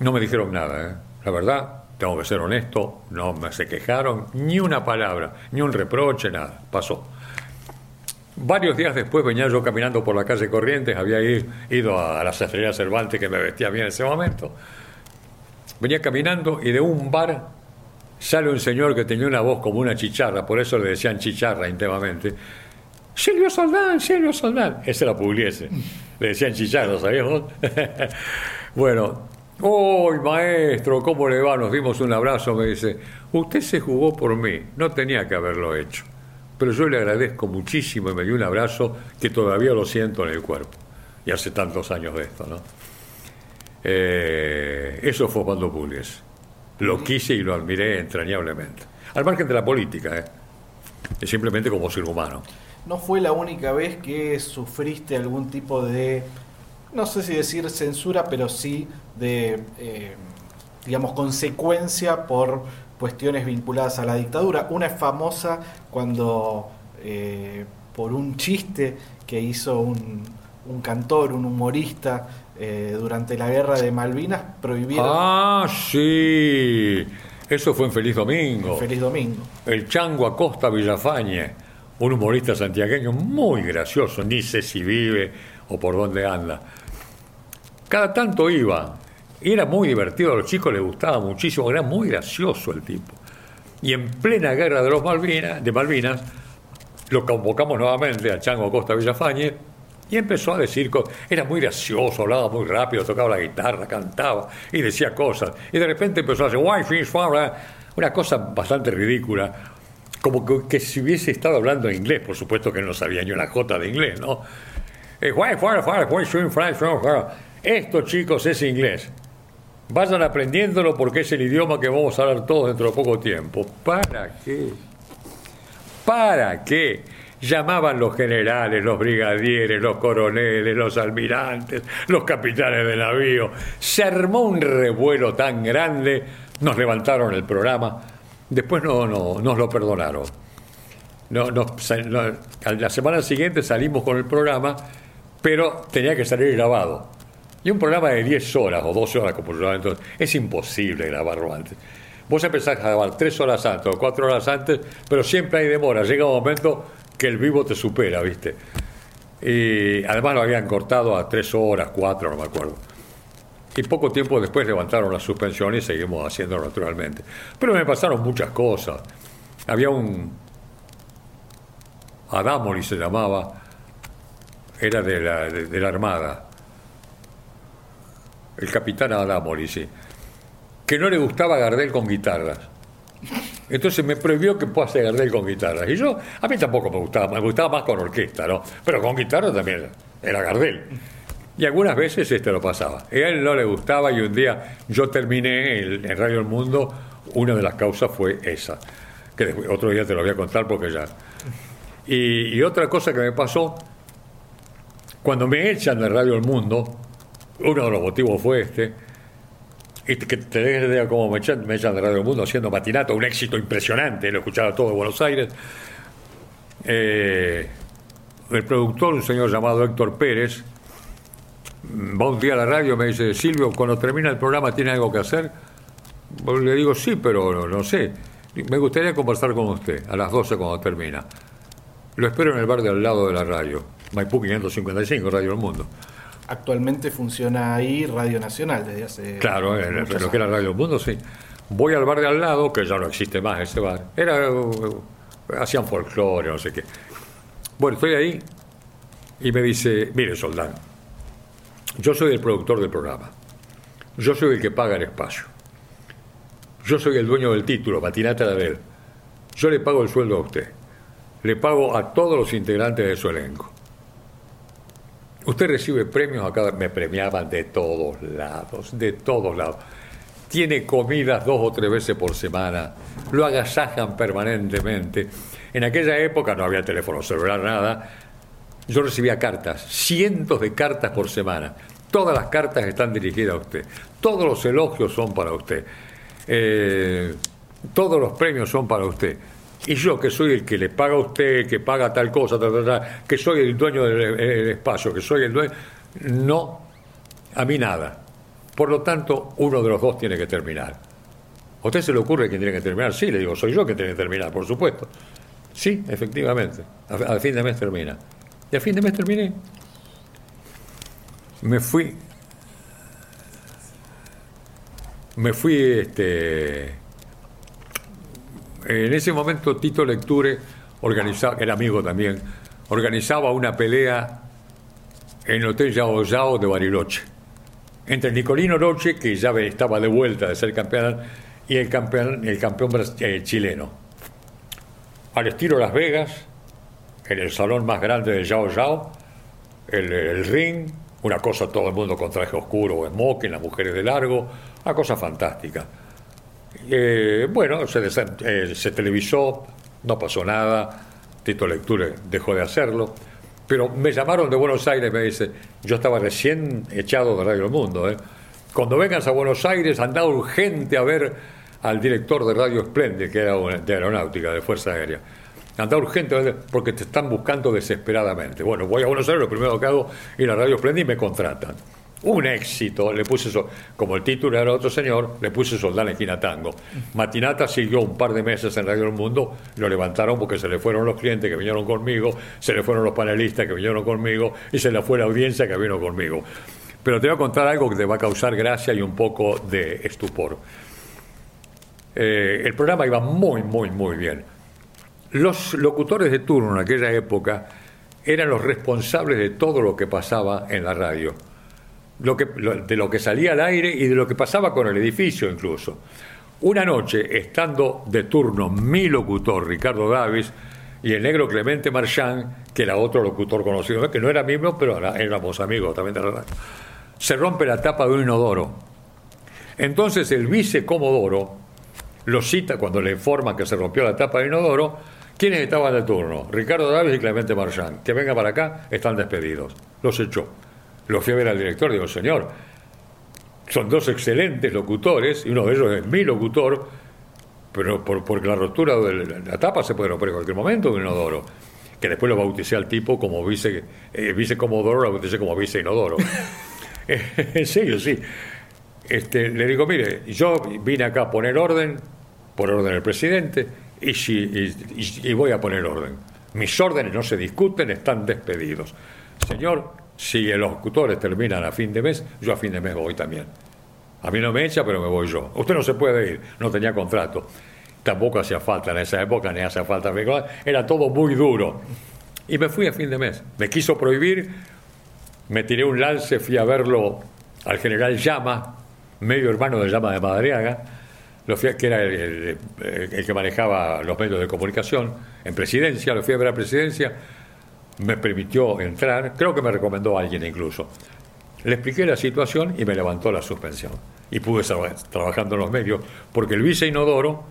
S3: No me dijeron nada, ¿eh? La verdad, tengo que ser honesto, no me se quejaron, ni una palabra, ni un reproche, nada, pasó. Varios días después venía yo caminando por la calle Corrientes, había ido a la sastrería Cervantes que me vestía bien en ese momento. Venía caminando y de un bar sale un señor que tenía una voz como una chicharra, por eso le decían chicharra íntimamente. Silvio Soldán, Silvio Soldán. Ese era Pugliese. Le decían chicharra, ¿sabías vos? bueno, ¡Uy, maestro! ¿Cómo le va? Nos dimos un abrazo. Me dice, usted se jugó por mí, no tenía que haberlo hecho pero yo le agradezco muchísimo y me dio un abrazo que todavía lo siento en el cuerpo. Y hace tantos años de esto, ¿no? Eh, eso fue cuando Pugliese. Lo quise y lo admiré entrañablemente. Al margen de la política, ¿eh? simplemente como ser humano.
S2: ¿No fue la única vez que sufriste algún tipo de, no sé si decir censura, pero sí de, eh, digamos, consecuencia por cuestiones vinculadas a la dictadura. Una es famosa cuando eh, por un chiste que hizo un, un cantor, un humorista, eh, durante la guerra de Malvinas, prohibieron...
S3: Ah, sí. Eso fue en Feliz Domingo.
S2: Feliz Domingo.
S3: El Chango Acosta Villafañe, un humorista santiagueño muy gracioso, ni sé si vive o por dónde anda. Cada tanto iba, era muy divertido, a los chicos les gustaba muchísimo, era muy gracioso el tipo. Y en plena guerra de los Malvinas, lo convocamos nuevamente al Chango Costa Villafañe y empezó a decir cosas. Era muy gracioso, hablaba muy rápido, tocaba la guitarra, cantaba y decía cosas. Y de repente empezó a hacer una cosa bastante ridícula, como que, si hubiese estado hablando inglés, por supuesto que no sabía ni una jota de inglés, ¿no? Esto, chicos, es inglés. Vayan aprendiéndolo porque es el idioma que vamos a hablar todos dentro de poco tiempo. ¿Para qué? ¿Para qué? Llamaban los generales, los brigadieres, los coroneles, los almirantes, los capitanes de navío. Se armó un revuelo tan grande, nos levantaron el programa. Después no, no nos lo perdonaron. La semana siguiente salimos con el programa, pero tenía que salir grabado. Y un programa de 10 horas o 12 horas, como yo entonces, es imposible grabarlo antes. Vos empezás a grabar 3 horas antes o 4 horas antes, pero siempre hay demora. Llega un momento que el vivo te supera, ¿viste? Y además lo habían cortado a 3 horas, 4, no me acuerdo. Y poco tiempo después levantaron la suspensión y seguimos haciéndolo naturalmente. Pero me pasaron muchas cosas. Había un. Adamoli se llamaba, era de la, de la Armada el capitán Adamoli, sí, que no le gustaba Gardel con guitarras. Entonces me prohibió que pueda Gardel con guitarra. Y yo, a mí tampoco me gustaba, me gustaba más con orquesta, ¿no? Pero con guitarra también era Gardel. Y algunas veces este lo pasaba. A él no le gustaba y un día yo terminé en Radio El Mundo, una de las causas fue esa, que otro día te lo voy a contar porque ya... Y, otra cosa que me pasó, cuando me echan de Radio El Mundo, uno de los motivos fue este, y que te des idea cómo me echan, me echan de Radio Mundo haciendo matinato, un éxito impresionante, lo escuchaba todo de Buenos Aires. Eh, el productor, un señor llamado Héctor Pérez, va un día a la radio y me dice, Silvio, cuando termina el programa, ¿tiene algo que hacer? Le digo, sí, pero no, sé. Me gustaría conversar con usted a las 12 cuando termina. Lo espero en el bar de al lado de la radio, Maipú 555, Radio del Mundo.
S2: Actualmente funciona ahí Radio Nacional desde hace.
S3: Claro, en, lo que era Radio Mundo, sí. Voy al bar de al lado, que ya no existe más ese bar. Era. Uh, hacían folclore, no sé qué. Bueno, estoy ahí y me dice: Mire, Soldán, yo soy el productor del programa. Yo soy el que paga el espacio. Yo soy el dueño del título, Matinata de Abel. Yo le pago el sueldo a usted le pago a todos los integrantes de su elenco. Usted recibe premios acá, me premiaban de todos lados, de todos lados. Tiene comidas dos o tres veces por semana, lo agasajan permanentemente. En aquella época no había teléfono celular, nada. Yo recibía cartas, cientos de cartas por semana. Todas las cartas están dirigidas a usted. Todos los elogios son para usted. Eh, todos los premios son para usted. Y yo, que soy el que le paga a usted, que paga tal cosa, que soy el dueño del, espacio, que soy el dueño, no, a mí nada. Por lo tanto, uno de los dos tiene que terminar. ¿A usted se le ocurre que tiene que terminar? Sí, le digo, soy yo que tiene que terminar, por supuesto. Sí, efectivamente. Al fin de mes termina. Y al fin de mes terminé. Me fui. Me fui este en ese momento Tito Lecture, organizaba, era amigo también, organizaba una pelea en el Hotel Yao Yao de Bariloche, entre Nicolino Roche, que ya estaba de vuelta de ser campeón, y el campeón, el campeón eh, chileno. Al estilo Las Vegas, en el salón más grande del Yao Yao, el, ring, una cosa todo el mundo con traje oscuro o smoking, las mujeres de largo, una cosa fantástica. Eh, bueno, eh, se, televisó, no pasó nada, Tito Lecture dejó de hacerlo, pero me llamaron de Buenos Aires, me dice, yo estaba recién echado de Radio El Mundo, ¿eh? cuando vengas a Buenos Aires anda urgente a ver al director de Radio Esplende, que era de aeronáutica, de Fuerza Aérea. Anda urgente porque te están buscando desesperadamente. Bueno, voy a Buenos Aires, lo primero que hago ir a Radio Esplende y me contratan un éxito, le puse eso, como el título era otro señor, le puse Soldán Esquina Tango. Matinata siguió un par de meses en Radio del Mundo, lo levantaron porque se le fueron los clientes que vinieron conmigo, se le fueron los panelistas que vinieron conmigo y se le fue la audiencia que vino conmigo. Pero te voy a contar algo que te va a causar gracia y un poco de estupor. Eh, el programa iba muy, muy, muy bien. Los locutores de turno en aquella época eran los responsables de todo lo que pasaba en la radio lo que, de lo que salía al aire y de lo que pasaba con el edificio incluso. Una noche, estando de turno mi locutor, Ricardo Davis, y el negro Clemente Marchand, que era otro locutor conocido, que no era mismo, pero éramos amigos también de la radio, se rompe la tapa de un inodoro. Entonces el vicecomodoro lo cita cuando le informa que se rompió la tapa del inodoro. ¿Quiénes estaban de turno? Ricardo Davis y Clemente Marchand. Que venga para acá, están despedidos. Los echó. Lo fui a ver al director, digo, señor, son dos excelentes locutores, y uno de ellos es mi locutor, pero por, porque la rotura de la tapa se puede romper en cualquier momento de un inodoro. Que después lo bauticé al tipo como vice, eh, vice comodoro, lo bauticé como vice inodoro. en serio, sí. Este, le digo, mire, yo vine acá a poner orden, por orden del presidente, y, si, y voy a poner orden. Mis órdenes no se discuten, están despedidos. Señor, si los locutores terminan a fin de mes, yo a fin de mes voy también. A mí no me echa, pero me voy yo. Usted no se puede ir, no tenía contrato. Tampoco hacía falta en esa época, ni hacía falta. Era todo muy duro. Y me fui a fin de mes. Me quiso prohibir, me tiré un lance, fui a verlo al general Llama, medio hermano de Llama de Madriaga, lo fui que era el- el que manejaba los medios de comunicación en presidencia, lo fui a ver a presidencia, me permitió entrar, creo que me recomendó alguien incluso. Le expliqué la situación y me levantó la suspensión. Y pude estar trabajando en los medios, porque el vice Inodoro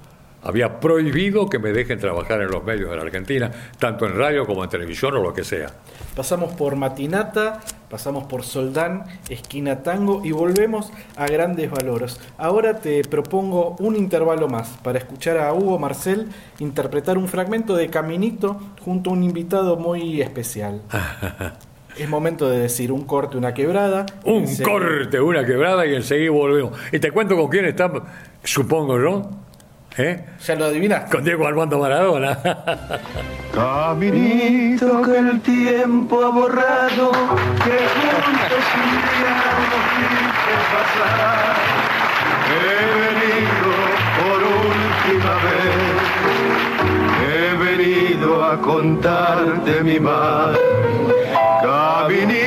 S3: había prohibido que me dejen trabajar en los medios de la Argentina, tanto en radio como en televisión o lo que sea.
S2: Pasamos por Matinata, pasamos por Soldán, Esquina Tango y volvemos a grandes valores. Ahora te propongo un intervalo más para escuchar a Hugo Marcel interpretar un fragmento de Caminito junto a un invitado muy especial. es momento de decir un corte, una quebrada.
S3: Un
S2: Enseguida-
S3: corte, una quebrada y enseguida volvemos. Y te cuento con quién está, supongo yo. ¿Eh?
S2: Ya lo adivinaste.
S3: Con Diego Armando Maradona.
S9: Caminito que el tiempo ha borrado, que juntos un día nos pasar. He venido por última vez, he venido a contarte mi mal. Caminito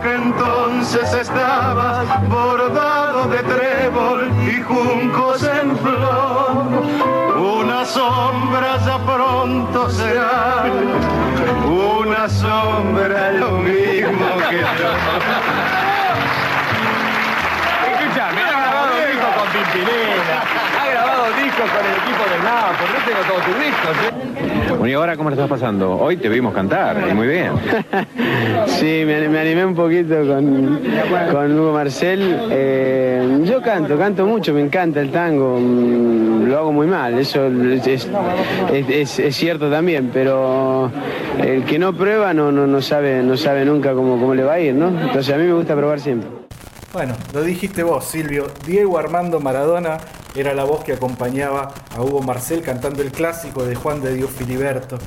S9: que entonces estaba bordado de trébol y juncos en flor. Una sombra ya pronto será, una sombra lo mismo que yo.
S6: Escuchame, ha grabado disco con Pimpinela, grabado con el equipo del Napoli, yo tengo todos tus discos. ¿eh? Bueno, ¿y ahora cómo le estás pasando? Hoy te vimos cantar, y muy bien.
S10: Sí, me, me animé un poquito con, con Hugo Marcel. Eh, yo canto, canto mucho, me encanta el tango. mm, Lo hago muy mal, eso es, es- es- es cierto también, pero el que no prueba no, no, no sabe, no sabe nunca cómo, cómo le va a ir, ¿no? Entonces a mí me gusta probar siempre.
S2: Bueno, lo dijiste vos, Silvio. Diego Armando Maradona era la voz que acompañaba a Hugo Marcel cantando el clásico de Juan de Dios Filiberto.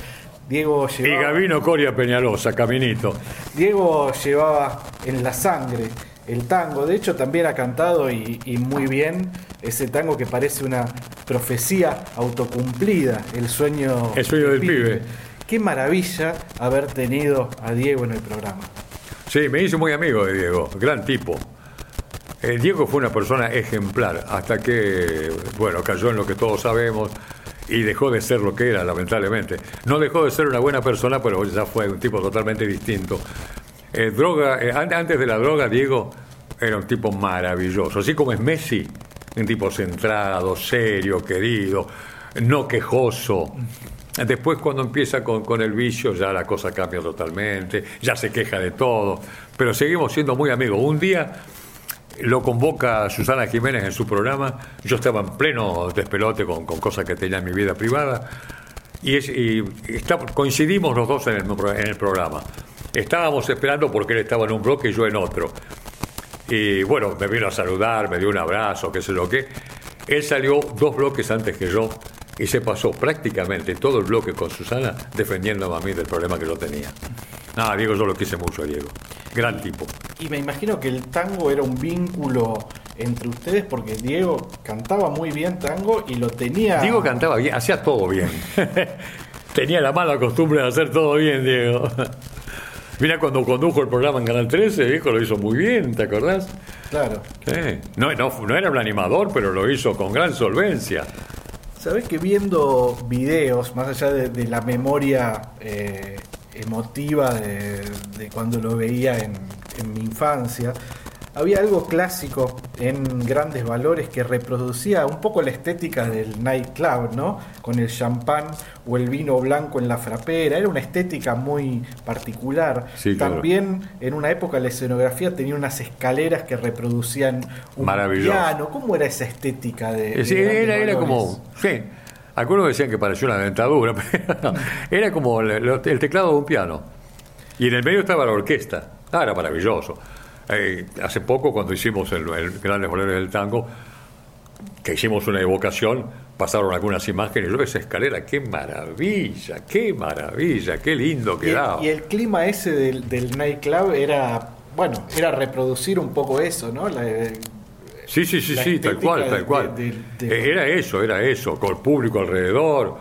S2: Diego
S3: y
S2: llevaba,
S3: Gavino Coria Peñalosa, Caminito.
S2: Diego llevaba en la sangre el tango. De hecho, también ha cantado y, y muy bien ese tango que parece una profecía autocumplida, el sueño,
S3: El sueño del pibe.
S2: Qué maravilla haber tenido a Diego en el programa.
S3: Sí, me hice muy amigo de Diego, gran tipo. Eh, Diego fue una persona ejemplar hasta que, bueno, cayó en lo que todos sabemos y dejó de ser lo que era, lamentablemente. No dejó de ser una buena persona, pero ya fue un tipo totalmente distinto. Eh, droga, eh, an- antes de la droga, Diego era un tipo maravilloso, así como es Messi, un tipo centrado, serio, querido, no quejoso. Después cuando empieza con, con el vicio ya la cosa cambia totalmente, ya se queja de todo, pero seguimos siendo muy amigos. Un día lo convoca Susana Jiménez en su programa, yo estaba en pleno despelote con, con cosas que tenía en mi vida privada y, es- y está- coincidimos los dos en el, pro- en el programa. Estábamos esperando porque él estaba en un bloque y yo en otro. Y bueno, me vino a saludar, me dio un abrazo, qué sé lo que. Él salió dos bloques antes que yo y se pasó prácticamente todo el bloque con Susana defendiéndome a mí del problema que yo tenía. Nada, Diego, yo lo quise mucho a Diego. Gran tipo.
S2: Y me imagino que el tango era un vínculo entre ustedes porque Diego cantaba muy bien tango y lo tenía.
S3: Diego cantaba bien, hacía todo bien. Tenía la mala costumbre de hacer todo bien, Diego. Mira cuando condujo el programa en Canal 13, viejo, lo hizo muy bien, ¿te acordás?
S2: Claro.
S3: Sí. No, no, no era un animador, pero lo hizo con gran solvencia.
S2: Sabés que viendo videos, más allá de, de la memoria eh, emotiva de, de cuando lo veía en, en mi infancia, había algo clásico en Grandes Valores que reproducía un poco la estética del nightclub, ¿no? Con el champán o el vino blanco en la frapera, era una estética muy particular.
S3: Sí, claro.
S2: También en una época la escenografía tenía unas escaleras que reproducían un
S3: Maravilloso.
S2: piano. ¿Cómo era esa estética de, de
S3: Sí, era, era como. Sí. Algunos decían que parecía una dentadura, pero era como el, el teclado de un piano. Y en el medio estaba la orquesta. Ah, era maravilloso. Eh, hace poco, cuando hicimos el, el Grandes Valores del Tango, que hicimos una evocación, pasaron algunas imágenes. Yo esa escalera, qué maravilla, qué maravilla, qué lindo
S2: Y el,
S3: quedaba.
S2: y el clima ese del, del nightclub era, bueno, era reproducir un poco eso, ¿no? La-
S3: Sí, sí, sí, sí, tal cual, tal cual. Eh, Era eso, era eso, con el público alrededor,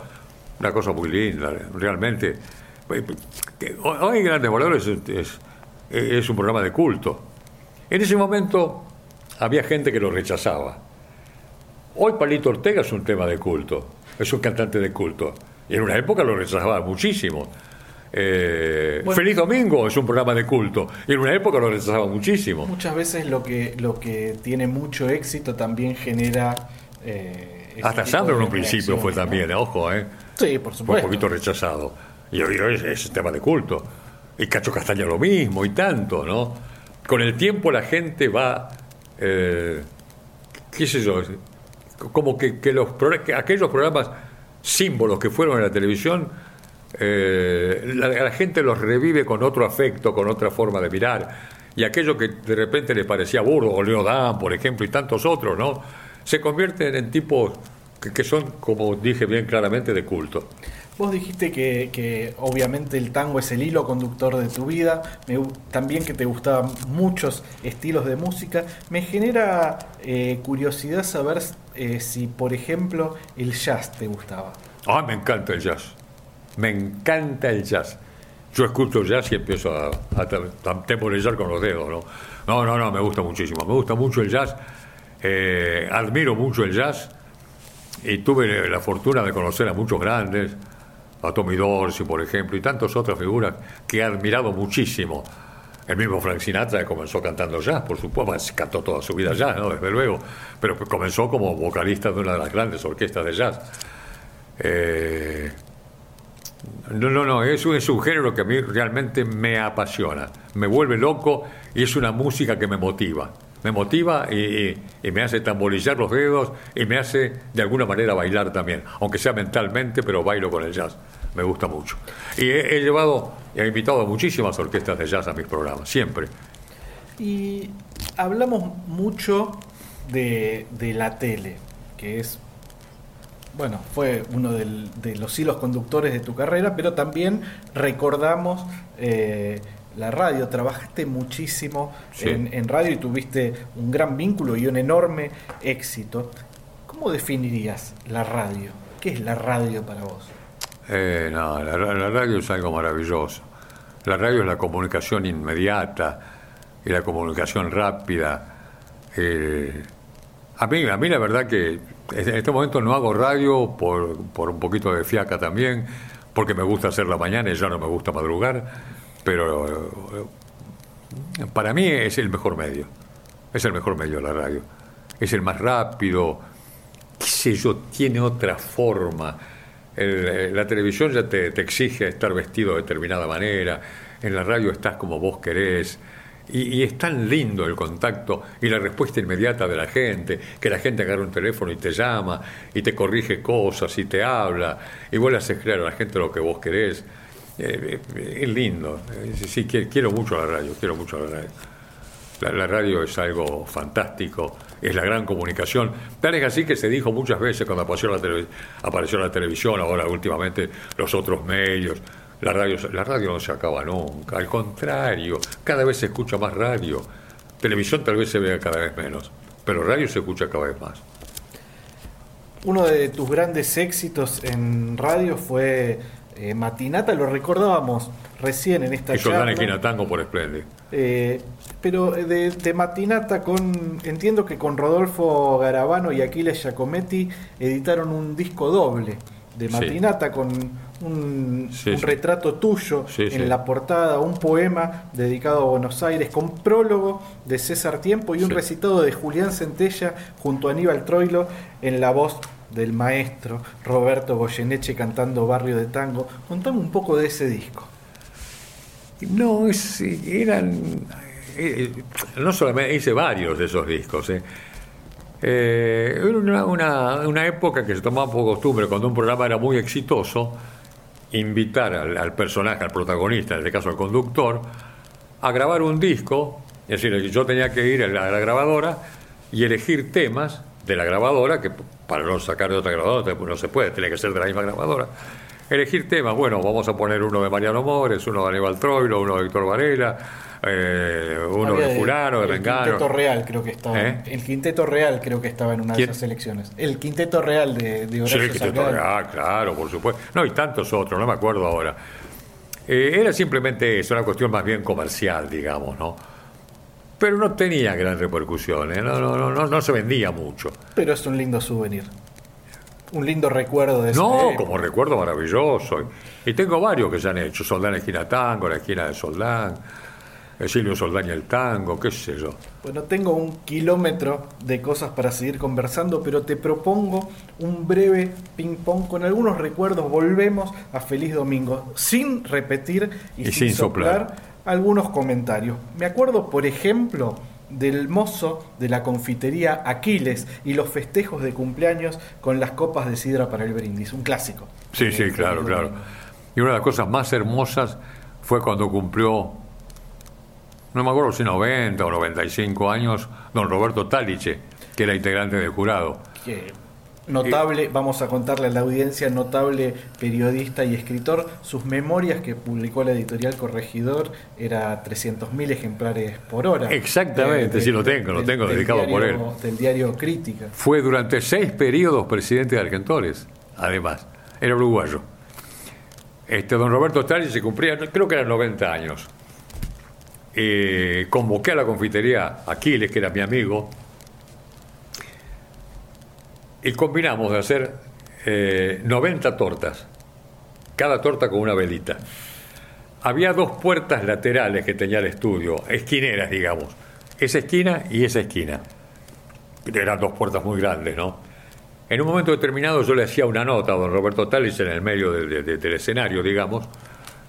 S3: una cosa muy linda, realmente. Eh, Hoy Grandes Valores es, es- es un programa de culto. En ese momento había gente que lo rechazaba. Hoy Palito Ortega es un tema de culto, es un cantante de culto. Y en una época lo rechazaba muchísimo. Eh,
S2: Bueno.
S3: Feliz Domingo es un programa de culto. Y en una época lo rechazaba muchísimo.
S2: Muchas veces lo que, lo que tiene mucho éxito también genera. eh,
S3: Hasta Sandro en un principio fue también, ojo, ¿eh?
S2: Sí, por
S3: Fue un
S2: supuesto.
S3: poquito rechazado. Y hoy es, es tema de culto. Y Cacho Castaña lo mismo y tanto, ¿no? Con el tiempo la gente va, eh, qué sé yo, como que, que los que aquellos programas símbolos que fueron en la televisión, eh, la, la gente los revive con otro afecto, con otra forma de mirar. Y aquello que de repente les parecía burdo, o Leo Dan, por ejemplo, y tantos otros, ¿no? Se convierten en tipos que, que son, como dije bien claramente, de culto.
S2: Vos dijiste que, que obviamente el tango es el hilo conductor de tu vida, me también que te gustaban muchos estilos de música. Me genera eh, curiosidad saber eh, si, por ejemplo, el jazz te gustaba.
S3: Ah, me encanta el jazz. Me encanta el jazz. Yo escucho jazz y empiezo a, a tem- a temporizar con los dedos, ¿no? No, no, no, me gusta muchísimo. Me gusta mucho el jazz. Eh, admiro mucho el jazz. Y tuve la fortuna de conocer a muchos grandes, a Tommy Dorsey, por ejemplo, y tantas otras figuras que he admirado muchísimo. El mismo Frank Sinatra comenzó cantando jazz, por supuesto, cantó toda su vida jazz, ¿no? Desde luego, pero comenzó como vocalista de una de las grandes orquestas de jazz. Eh, no, no, no, es un, género que a mí realmente me apasiona, me vuelve loco y es una música que me motiva. Me motiva y, me hace tamborillar los dedos y me hace de alguna manera bailar también, aunque sea mentalmente, pero bailo con el jazz. Me gusta mucho. Y he, he llevado, he invitado a muchísimas orquestas de jazz a mis programas, siempre.
S2: Y hablamos mucho de la tele, que es, bueno, fue uno del- de los hilos conductores de tu carrera, pero también recordamos eh, la radio. Trabajaste muchísimo
S3: Sí.
S2: en, en radio y tuviste un gran vínculo y un enorme éxito. ¿Cómo definirías la radio? ¿Qué es la radio para vos?
S3: Eh, no, la, la radio es algo maravilloso. La radio es la comunicación inmediata y la comunicación rápida. A, mí, a mí la verdad que en este momento no hago radio por, por un poquito de fiaca también, porque me gusta hacer la mañana y ya no me gusta madrugar, pero eh, para mí es el mejor medio. Es el mejor medio la radio. Es el más rápido, qué sé yo, tiene otra forma. Eh, la televisión ya te, te exige estar vestido de determinada manera, en la radio estás como vos querés. Y, y es tan lindo el contacto y la respuesta inmediata de la gente, que la gente agarra un teléfono y te llama y te corrige cosas y te habla y vos le haces creer a la gente lo que vos querés. Eh, eh, es lindo. Sí, qui- quiero mucho la radio, quiero mucho la radio. La, radio es algo fantástico, es la gran comunicación. Tal es así que se dijo muchas veces cuando apareció la, apareció la televisión, ahora últimamente los otros medios. La radio, la radio no se acaba nunca, al contrario, cada vez se escucha más radio. Televisión tal vez se vea cada vez menos, pero radio se escucha cada vez más.
S2: Uno de tus grandes éxitos en radio fue eh, Matinata, lo recordábamos recién en esta
S3: Hizo
S2: charla.
S3: Esquina Tango por Splendid.
S2: Eh, pero de, de Matinata con entiendo que con Rodolfo Garabano y Aquiles Giacometti editaron un disco doble de
S3: Sí.
S2: Matinata con un,
S3: Sí,
S2: un
S3: sí.
S2: retrato tuyo
S3: Sí,
S2: en
S3: sí.
S2: la portada, un poema dedicado a Buenos Aires con prólogo de César Tiempo y un
S3: Sí.
S2: recitado de Julián Centella junto a Aníbal Troilo en la voz del maestro Roberto Goyeneche cantando Barrio de Tango. Contame un poco de ese disco.
S3: No, es- eran. eh, no solamente hice varios de esos discos. eh. Eh, una, una- una época que se tomaba por costumbre, cuando un programa era muy exitoso, invitar al, personaje, al protagonista, en este caso al conductor, a grabar un disco. Es decir, yo tenía que ir a la, a la grabadora y elegir temas de la grabadora, que para no sacar de otra grabadora no se puede, tiene que ser de la misma grabadora. Elegir temas, bueno, vamos a poner uno de Mariano Mores, uno de Aníbal Troilo, uno de Víctor Varela, eh, uno
S2: Había
S3: de Fulano, de
S2: el
S3: Vengano.
S2: Quinteto Real creo que estaba.
S3: ¿Eh?
S2: El Quinteto Real creo que estaba en una
S3: ¿Quién?
S2: de esas elecciones. El Quinteto Real de, de
S3: Sí,
S2: Horacio
S3: el Quinteto
S2: Salgado.
S3: Real, claro, por supuesto. No, y tantos otros, no me acuerdo ahora. Eh, era simplemente eso, una cuestión más bien comercial, digamos, ¿no? pero no tenía gran repercusión, ¿eh? no, no, no, no, no se vendía mucho.
S2: Pero es un lindo souvenir. Un lindo recuerdo de
S3: No, como recuerdo maravilloso. Y tengo varios que se han hecho. Soldán esquina tango, la esquina de Soldán, Silvio Soldán y el tango, qué sé yo.
S2: Bueno, tengo un kilómetro de cosas para seguir conversando, pero te propongo un breve ping-pong con algunos recuerdos. Volvemos a Feliz Domingo, sin repetir y,
S3: Y sin soplar.
S2: algunos comentarios. Me acuerdo, por ejemplo, del mozo de la confitería Aquiles y los festejos de cumpleaños con las copas de sidra para el brindis. Un clásico.
S3: Sí, sí, claro, claro. Y una de las cosas más hermosas fue cuando cumplió, no me acuerdo si 90 o 95 años, don Roberto Taliche, que era integrante del jurado.
S2: que notable, vamos a contarle a la audiencia, notable periodista y escritor, sus memorias que publicó la editorial Corregidor era 300.000 ejemplares por hora.
S3: Exactamente, sí, lo tengo, lo tengo dedicado por
S2: diario- Del diario Crítica.
S3: Fue durante seis periodos presidente de Argentores, además. Era uruguayo. Este, don Roberto Taliche se cumplía, creo que eran 90 años. Eh, convoqué a la confitería Aquiles, que era mi amigo, y combinamos de hacer eh, 90 tortas, cada torta con una velita. Había dos puertas laterales que tenía el estudio, esquineras, digamos. Esa esquina y esa esquina. Eran dos puertas muy grandes, ¿no? En un momento determinado yo le hacía una nota a don Roberto Talis en el medio del- de- de- del escenario, digamos.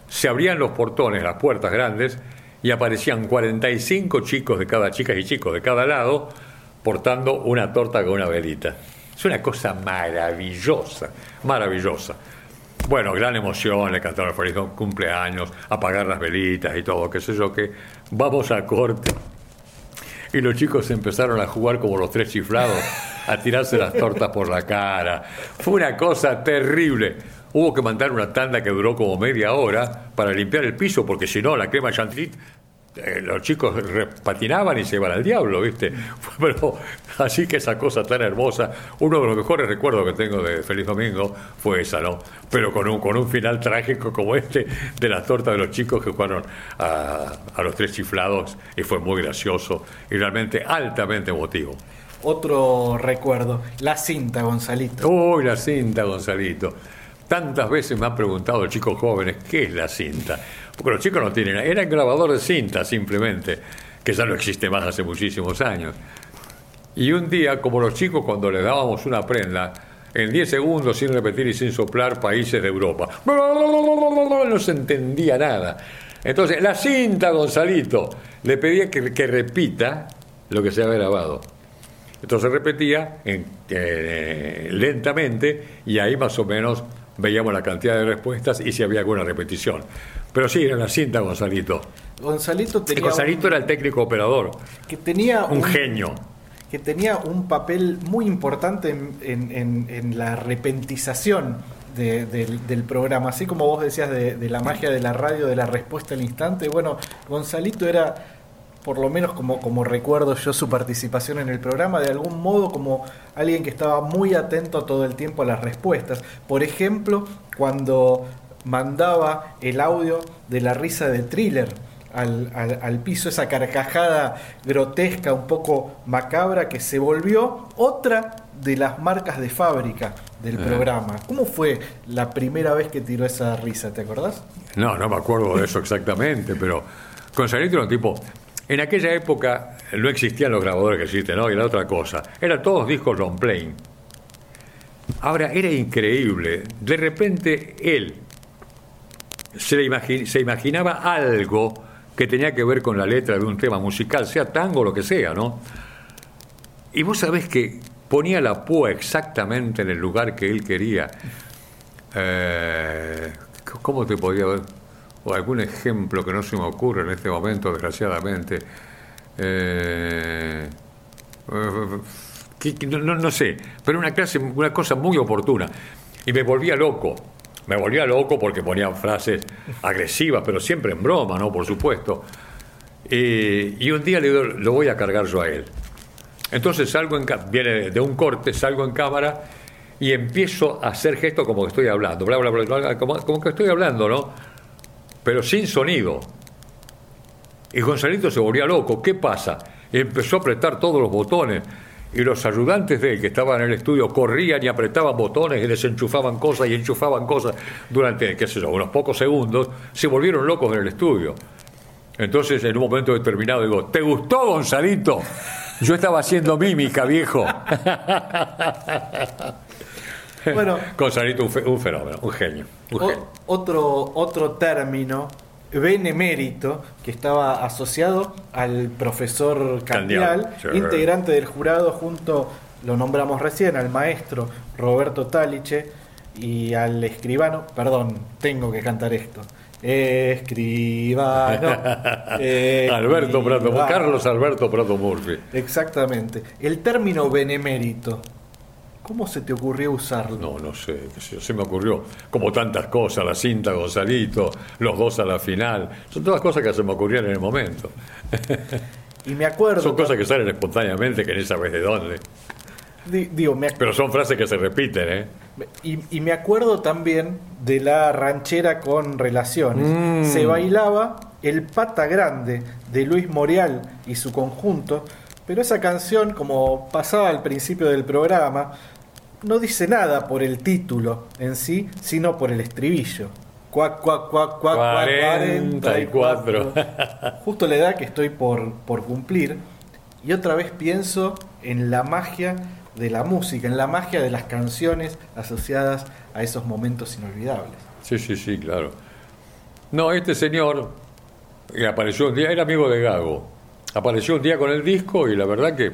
S3: Se abrían los portones, las puertas grandes, y aparecían 45 chicos de cada, chicas y chicos de cada lado, portando una torta con una velita. Es una cosa maravillosa, maravillosa. Bueno, gran emoción, le cantaron feliz cumpleaños, apagar las velitas y todo, qué sé yo, que vamos a corte. Y los chicos empezaron a jugar como los tres chiflados, a tirarse las tortas por la cara. Fue una cosa terrible. Hubo que mandar una tanda que duró como media hora para limpiar el piso, porque si no, la crema chantilly, eh, los chicos patinaban y se iban al diablo, ¿viste? Pero así que esa cosa tan hermosa, uno de los mejores recuerdos que tengo de Feliz Domingo fue esa, ¿no? Pero con un, con un final trágico como este de las tortas de los chicos que jugaron a, a los tres chiflados y fue muy gracioso y realmente altamente emotivo.
S2: Otro recuerdo, la cinta, Gonzalito.
S3: Uy, la cinta, Gonzalito. Tantas veces me han preguntado chicos jóvenes qué es la cinta. Porque los chicos no tienen. Era el grabador de cinta simplemente, que ya no existe más hace muchísimos años. Y un día, como los chicos cuando les dábamos una prenda, en 10 segundos, sin repetir y sin soplar, países de Europa. No se entendía nada. Entonces, la cinta, Gonzalito, le pedía que, repita lo que se había grabado. Entonces repetía eh, lentamente y ahí más o menos veíamos la cantidad de respuestas y si había alguna repetición. Pero sí, era la cinta Gonzalito.
S2: Gonzalito tenía
S3: Gonzalito
S2: un-
S3: era el técnico operador,
S2: que tenía
S3: un genio.
S2: que tenía un papel muy importante en, en- en- en la repentización de- del, del programa, así como vos decías de, de la magia de la radio, de la respuesta al instante. Bueno, Gonzalito era, por lo menos como, como recuerdo yo su participación en el programa, de algún modo como alguien que estaba muy atento todo el tiempo a las respuestas. Por ejemplo, cuando mandaba el audio de la risa de thriller al, al- al piso, esa carcajada grotesca, un poco macabra, que se volvió otra de las marcas de fábrica del
S3: Eh.
S2: programa. ¿Cómo fue la primera vez que tiró esa risa? ¿Te acordás?
S3: No, no me acuerdo de eso exactamente, pero Gonzalito era un tipo. En aquella época no existían los grabadores que existen, ¿no? Y era otra cosa. Eran todos discos long playing. Ahora, era increíble. De repente, él se, imaginaba algo que tenía que ver con la letra de un tema musical, sea tango o lo que sea, ¿no? Y vos sabés que ponía la púa exactamente en el lugar que él quería. Eh, ¿Cómo te podría ver? O algún ejemplo que no se me ocurre en este momento, desgraciadamente. Eh, no, no- sé, pero una clase, una cosa muy oportuna. Y me volvía loco. Me volvía loco porque ponía frases agresivas, pero siempre en broma, ¿no? Por supuesto. Eh, y un día le digo, lo voy a cargar yo a él. Entonces salgo en viene de un corte, salgo en cámara y empiezo a hacer gestos como que estoy hablando, bla bla bla, bla, como que estoy hablando, ¿no? Pero sin sonido. Y Gonzalito se volvía loco. ¿Qué pasa? Empezó a apretar todos los botones. Y los ayudantes de él que estaban en el estudio corrían y apretaban botones y desenchufaban cosas y enchufaban cosas durante, qué sé yo, unos pocos segundos. Se volvieron locos en el estudio. Entonces, en un momento determinado, digo, ¿te gustó, Gonzalito? Yo estaba haciendo mímica, viejo.
S2: Bueno.
S3: Gonzalito, un, fe- un fenómeno, un genio. Un
S2: O-
S3: genio.
S2: otro, otro término, benemérito, que estaba asociado al profesor Candial, integrante del jurado junto, lo nombramos recién, al maestro Roberto Taliche y al escribano, perdón, tengo que cantar esto. Escribano.
S3: Alberto Prato. Carlos Alberto Prato Murphy.
S2: Exactamente. El término benemérito, ¿cómo se te ocurrió usarlo?
S3: No, no sé, qué sé yo, se me ocurrió como tantas cosas, la cinta Gonzalito, los dos a la final, son todas cosas que se me ocurrieron en el momento.
S2: Y me acuerdo.
S3: Son cosas que salen espontáneamente, que ni sabes de dónde.
S2: di- digo, me,
S3: Pero son frases que se repiten, ¿eh?
S2: Y, y me acuerdo también de la ranchera con relaciones.
S3: Mm.
S2: Se bailaba El Pata Grande de Luis Morial y su conjunto, pero esa canción, como pasaba al principio del programa, no dice nada por el título en sí, sino por el estribillo. Cuac, cuac, cuac, cuac, cuac,
S3: 44.
S2: 44. Justo la edad que estoy por, por cumplir. Y otra vez pienso en la magia de la música, en la magia de las canciones asociadas a esos momentos inolvidables.
S3: Sí, sí, sí, claro. No, este señor que apareció un día, era amigo de Gago. Apareció un día con el disco y la verdad que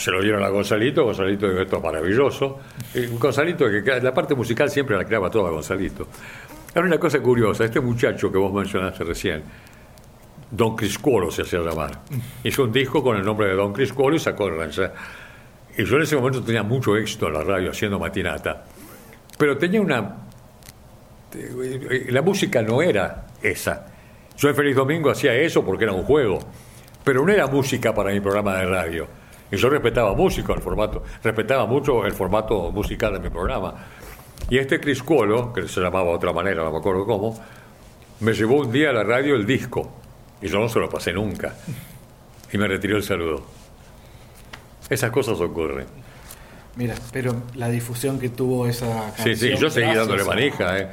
S3: se lo dieron a Gonzalito. Gonzalito dijo, esto es maravilloso. Y Gonzalito, que la parte musical siempre la creaba toda Gonzalito. Ahora una cosa curiosa, este muchacho que vos mencionaste recién, Don Criscuolo se hacía llamar. Hizo un disco con el nombre de Don Criscuolo y sacó el rancher. Y yo en ese momento tenía mucho éxito en la radio haciendo matinata. Pero tenía una eh, la música no era esa. Yo en Feliz Domingo hacía eso porque era un juego, pero no era música para mi programa de radio. Y yo respetaba música, el formato, respetaba mucho el formato musical de mi programa. Y este Chris Cuolo, que se llamaba de otra manera, no me acuerdo cómo, me llevó un día a la radio el disco. Y yo no se lo pasé nunca. Y me retiró el saludo. Esas cosas ocurren.
S2: Mira, pero la difusión que tuvo esa
S3: Sí,
S2: canción.
S3: sí, yo seguí dándole manija. ¿eh?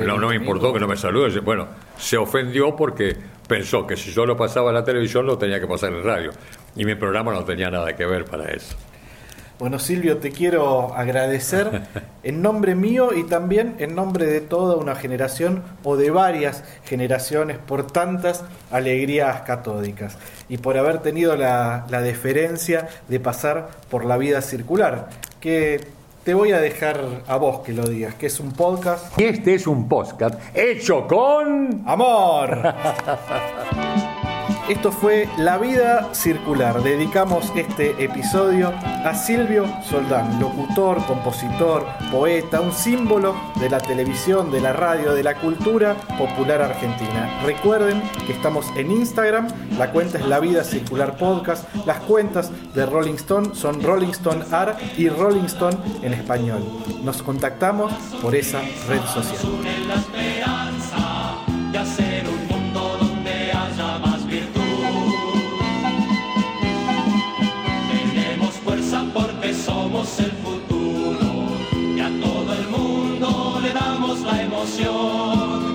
S3: No, no me importó que no me salude. Bueno, se ofendió porque pensó que si yo lo pasaba en la televisión lo tenía que pasar en radio. Y mi programa no tenía nada que ver para eso.
S2: Bueno, Silvio, te quiero agradecer en nombre mío y también en nombre de toda una generación o de varias generaciones por tantas alegrías catódicas y por haber tenido la, la deferencia de pasar por la vida circular, que te voy a dejar a vos que lo digas, que es un podcast.
S3: Y este es un podcast hecho con...
S2: ¡Amor! Esto fue La Vida Circular. Dedicamos este episodio a Silvio Soldán, locutor, compositor, poeta, un símbolo de la televisión, de la radio, de la cultura popular argentina. Recuerden que estamos en Instagram, la cuenta es La Vida Circular Podcast, las cuentas de Rolling Stone son Rolling Stone Art y Rolling Stone en español. Nos contactamos por esa red social.
S11: La emoción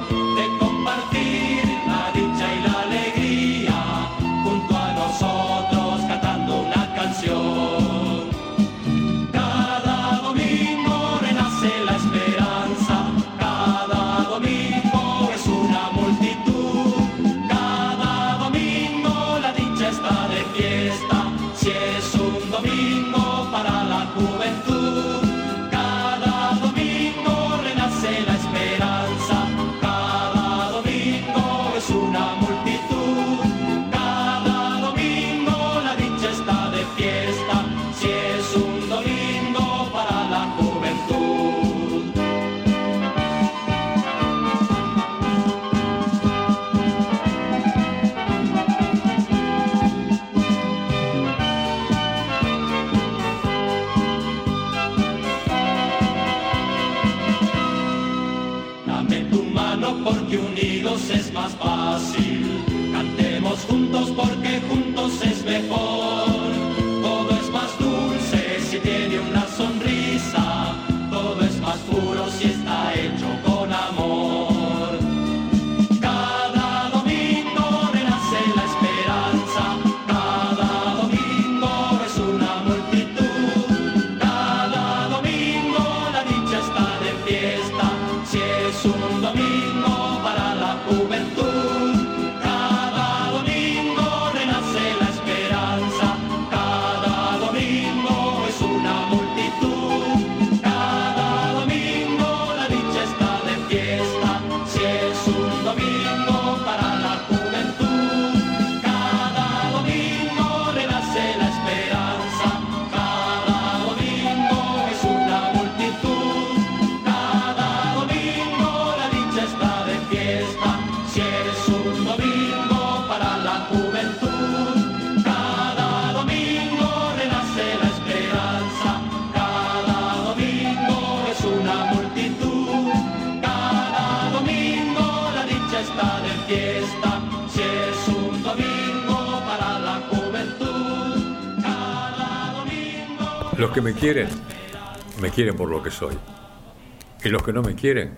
S3: quieren,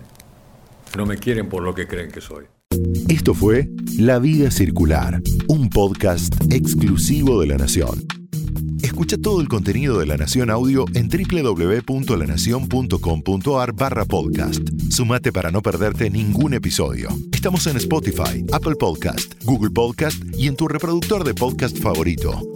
S3: no me quieren por lo que creen que soy.
S1: Esto fue La Vida Circular, un podcast exclusivo de La Nación. Escucha todo el contenido de La Nación Audio en www.lanacion.com.ar barra podcast. Sumate para no perderte ningún episodio. Estamos en Spotify, Apple Podcast, Google Podcast y en tu reproductor de podcast favorito.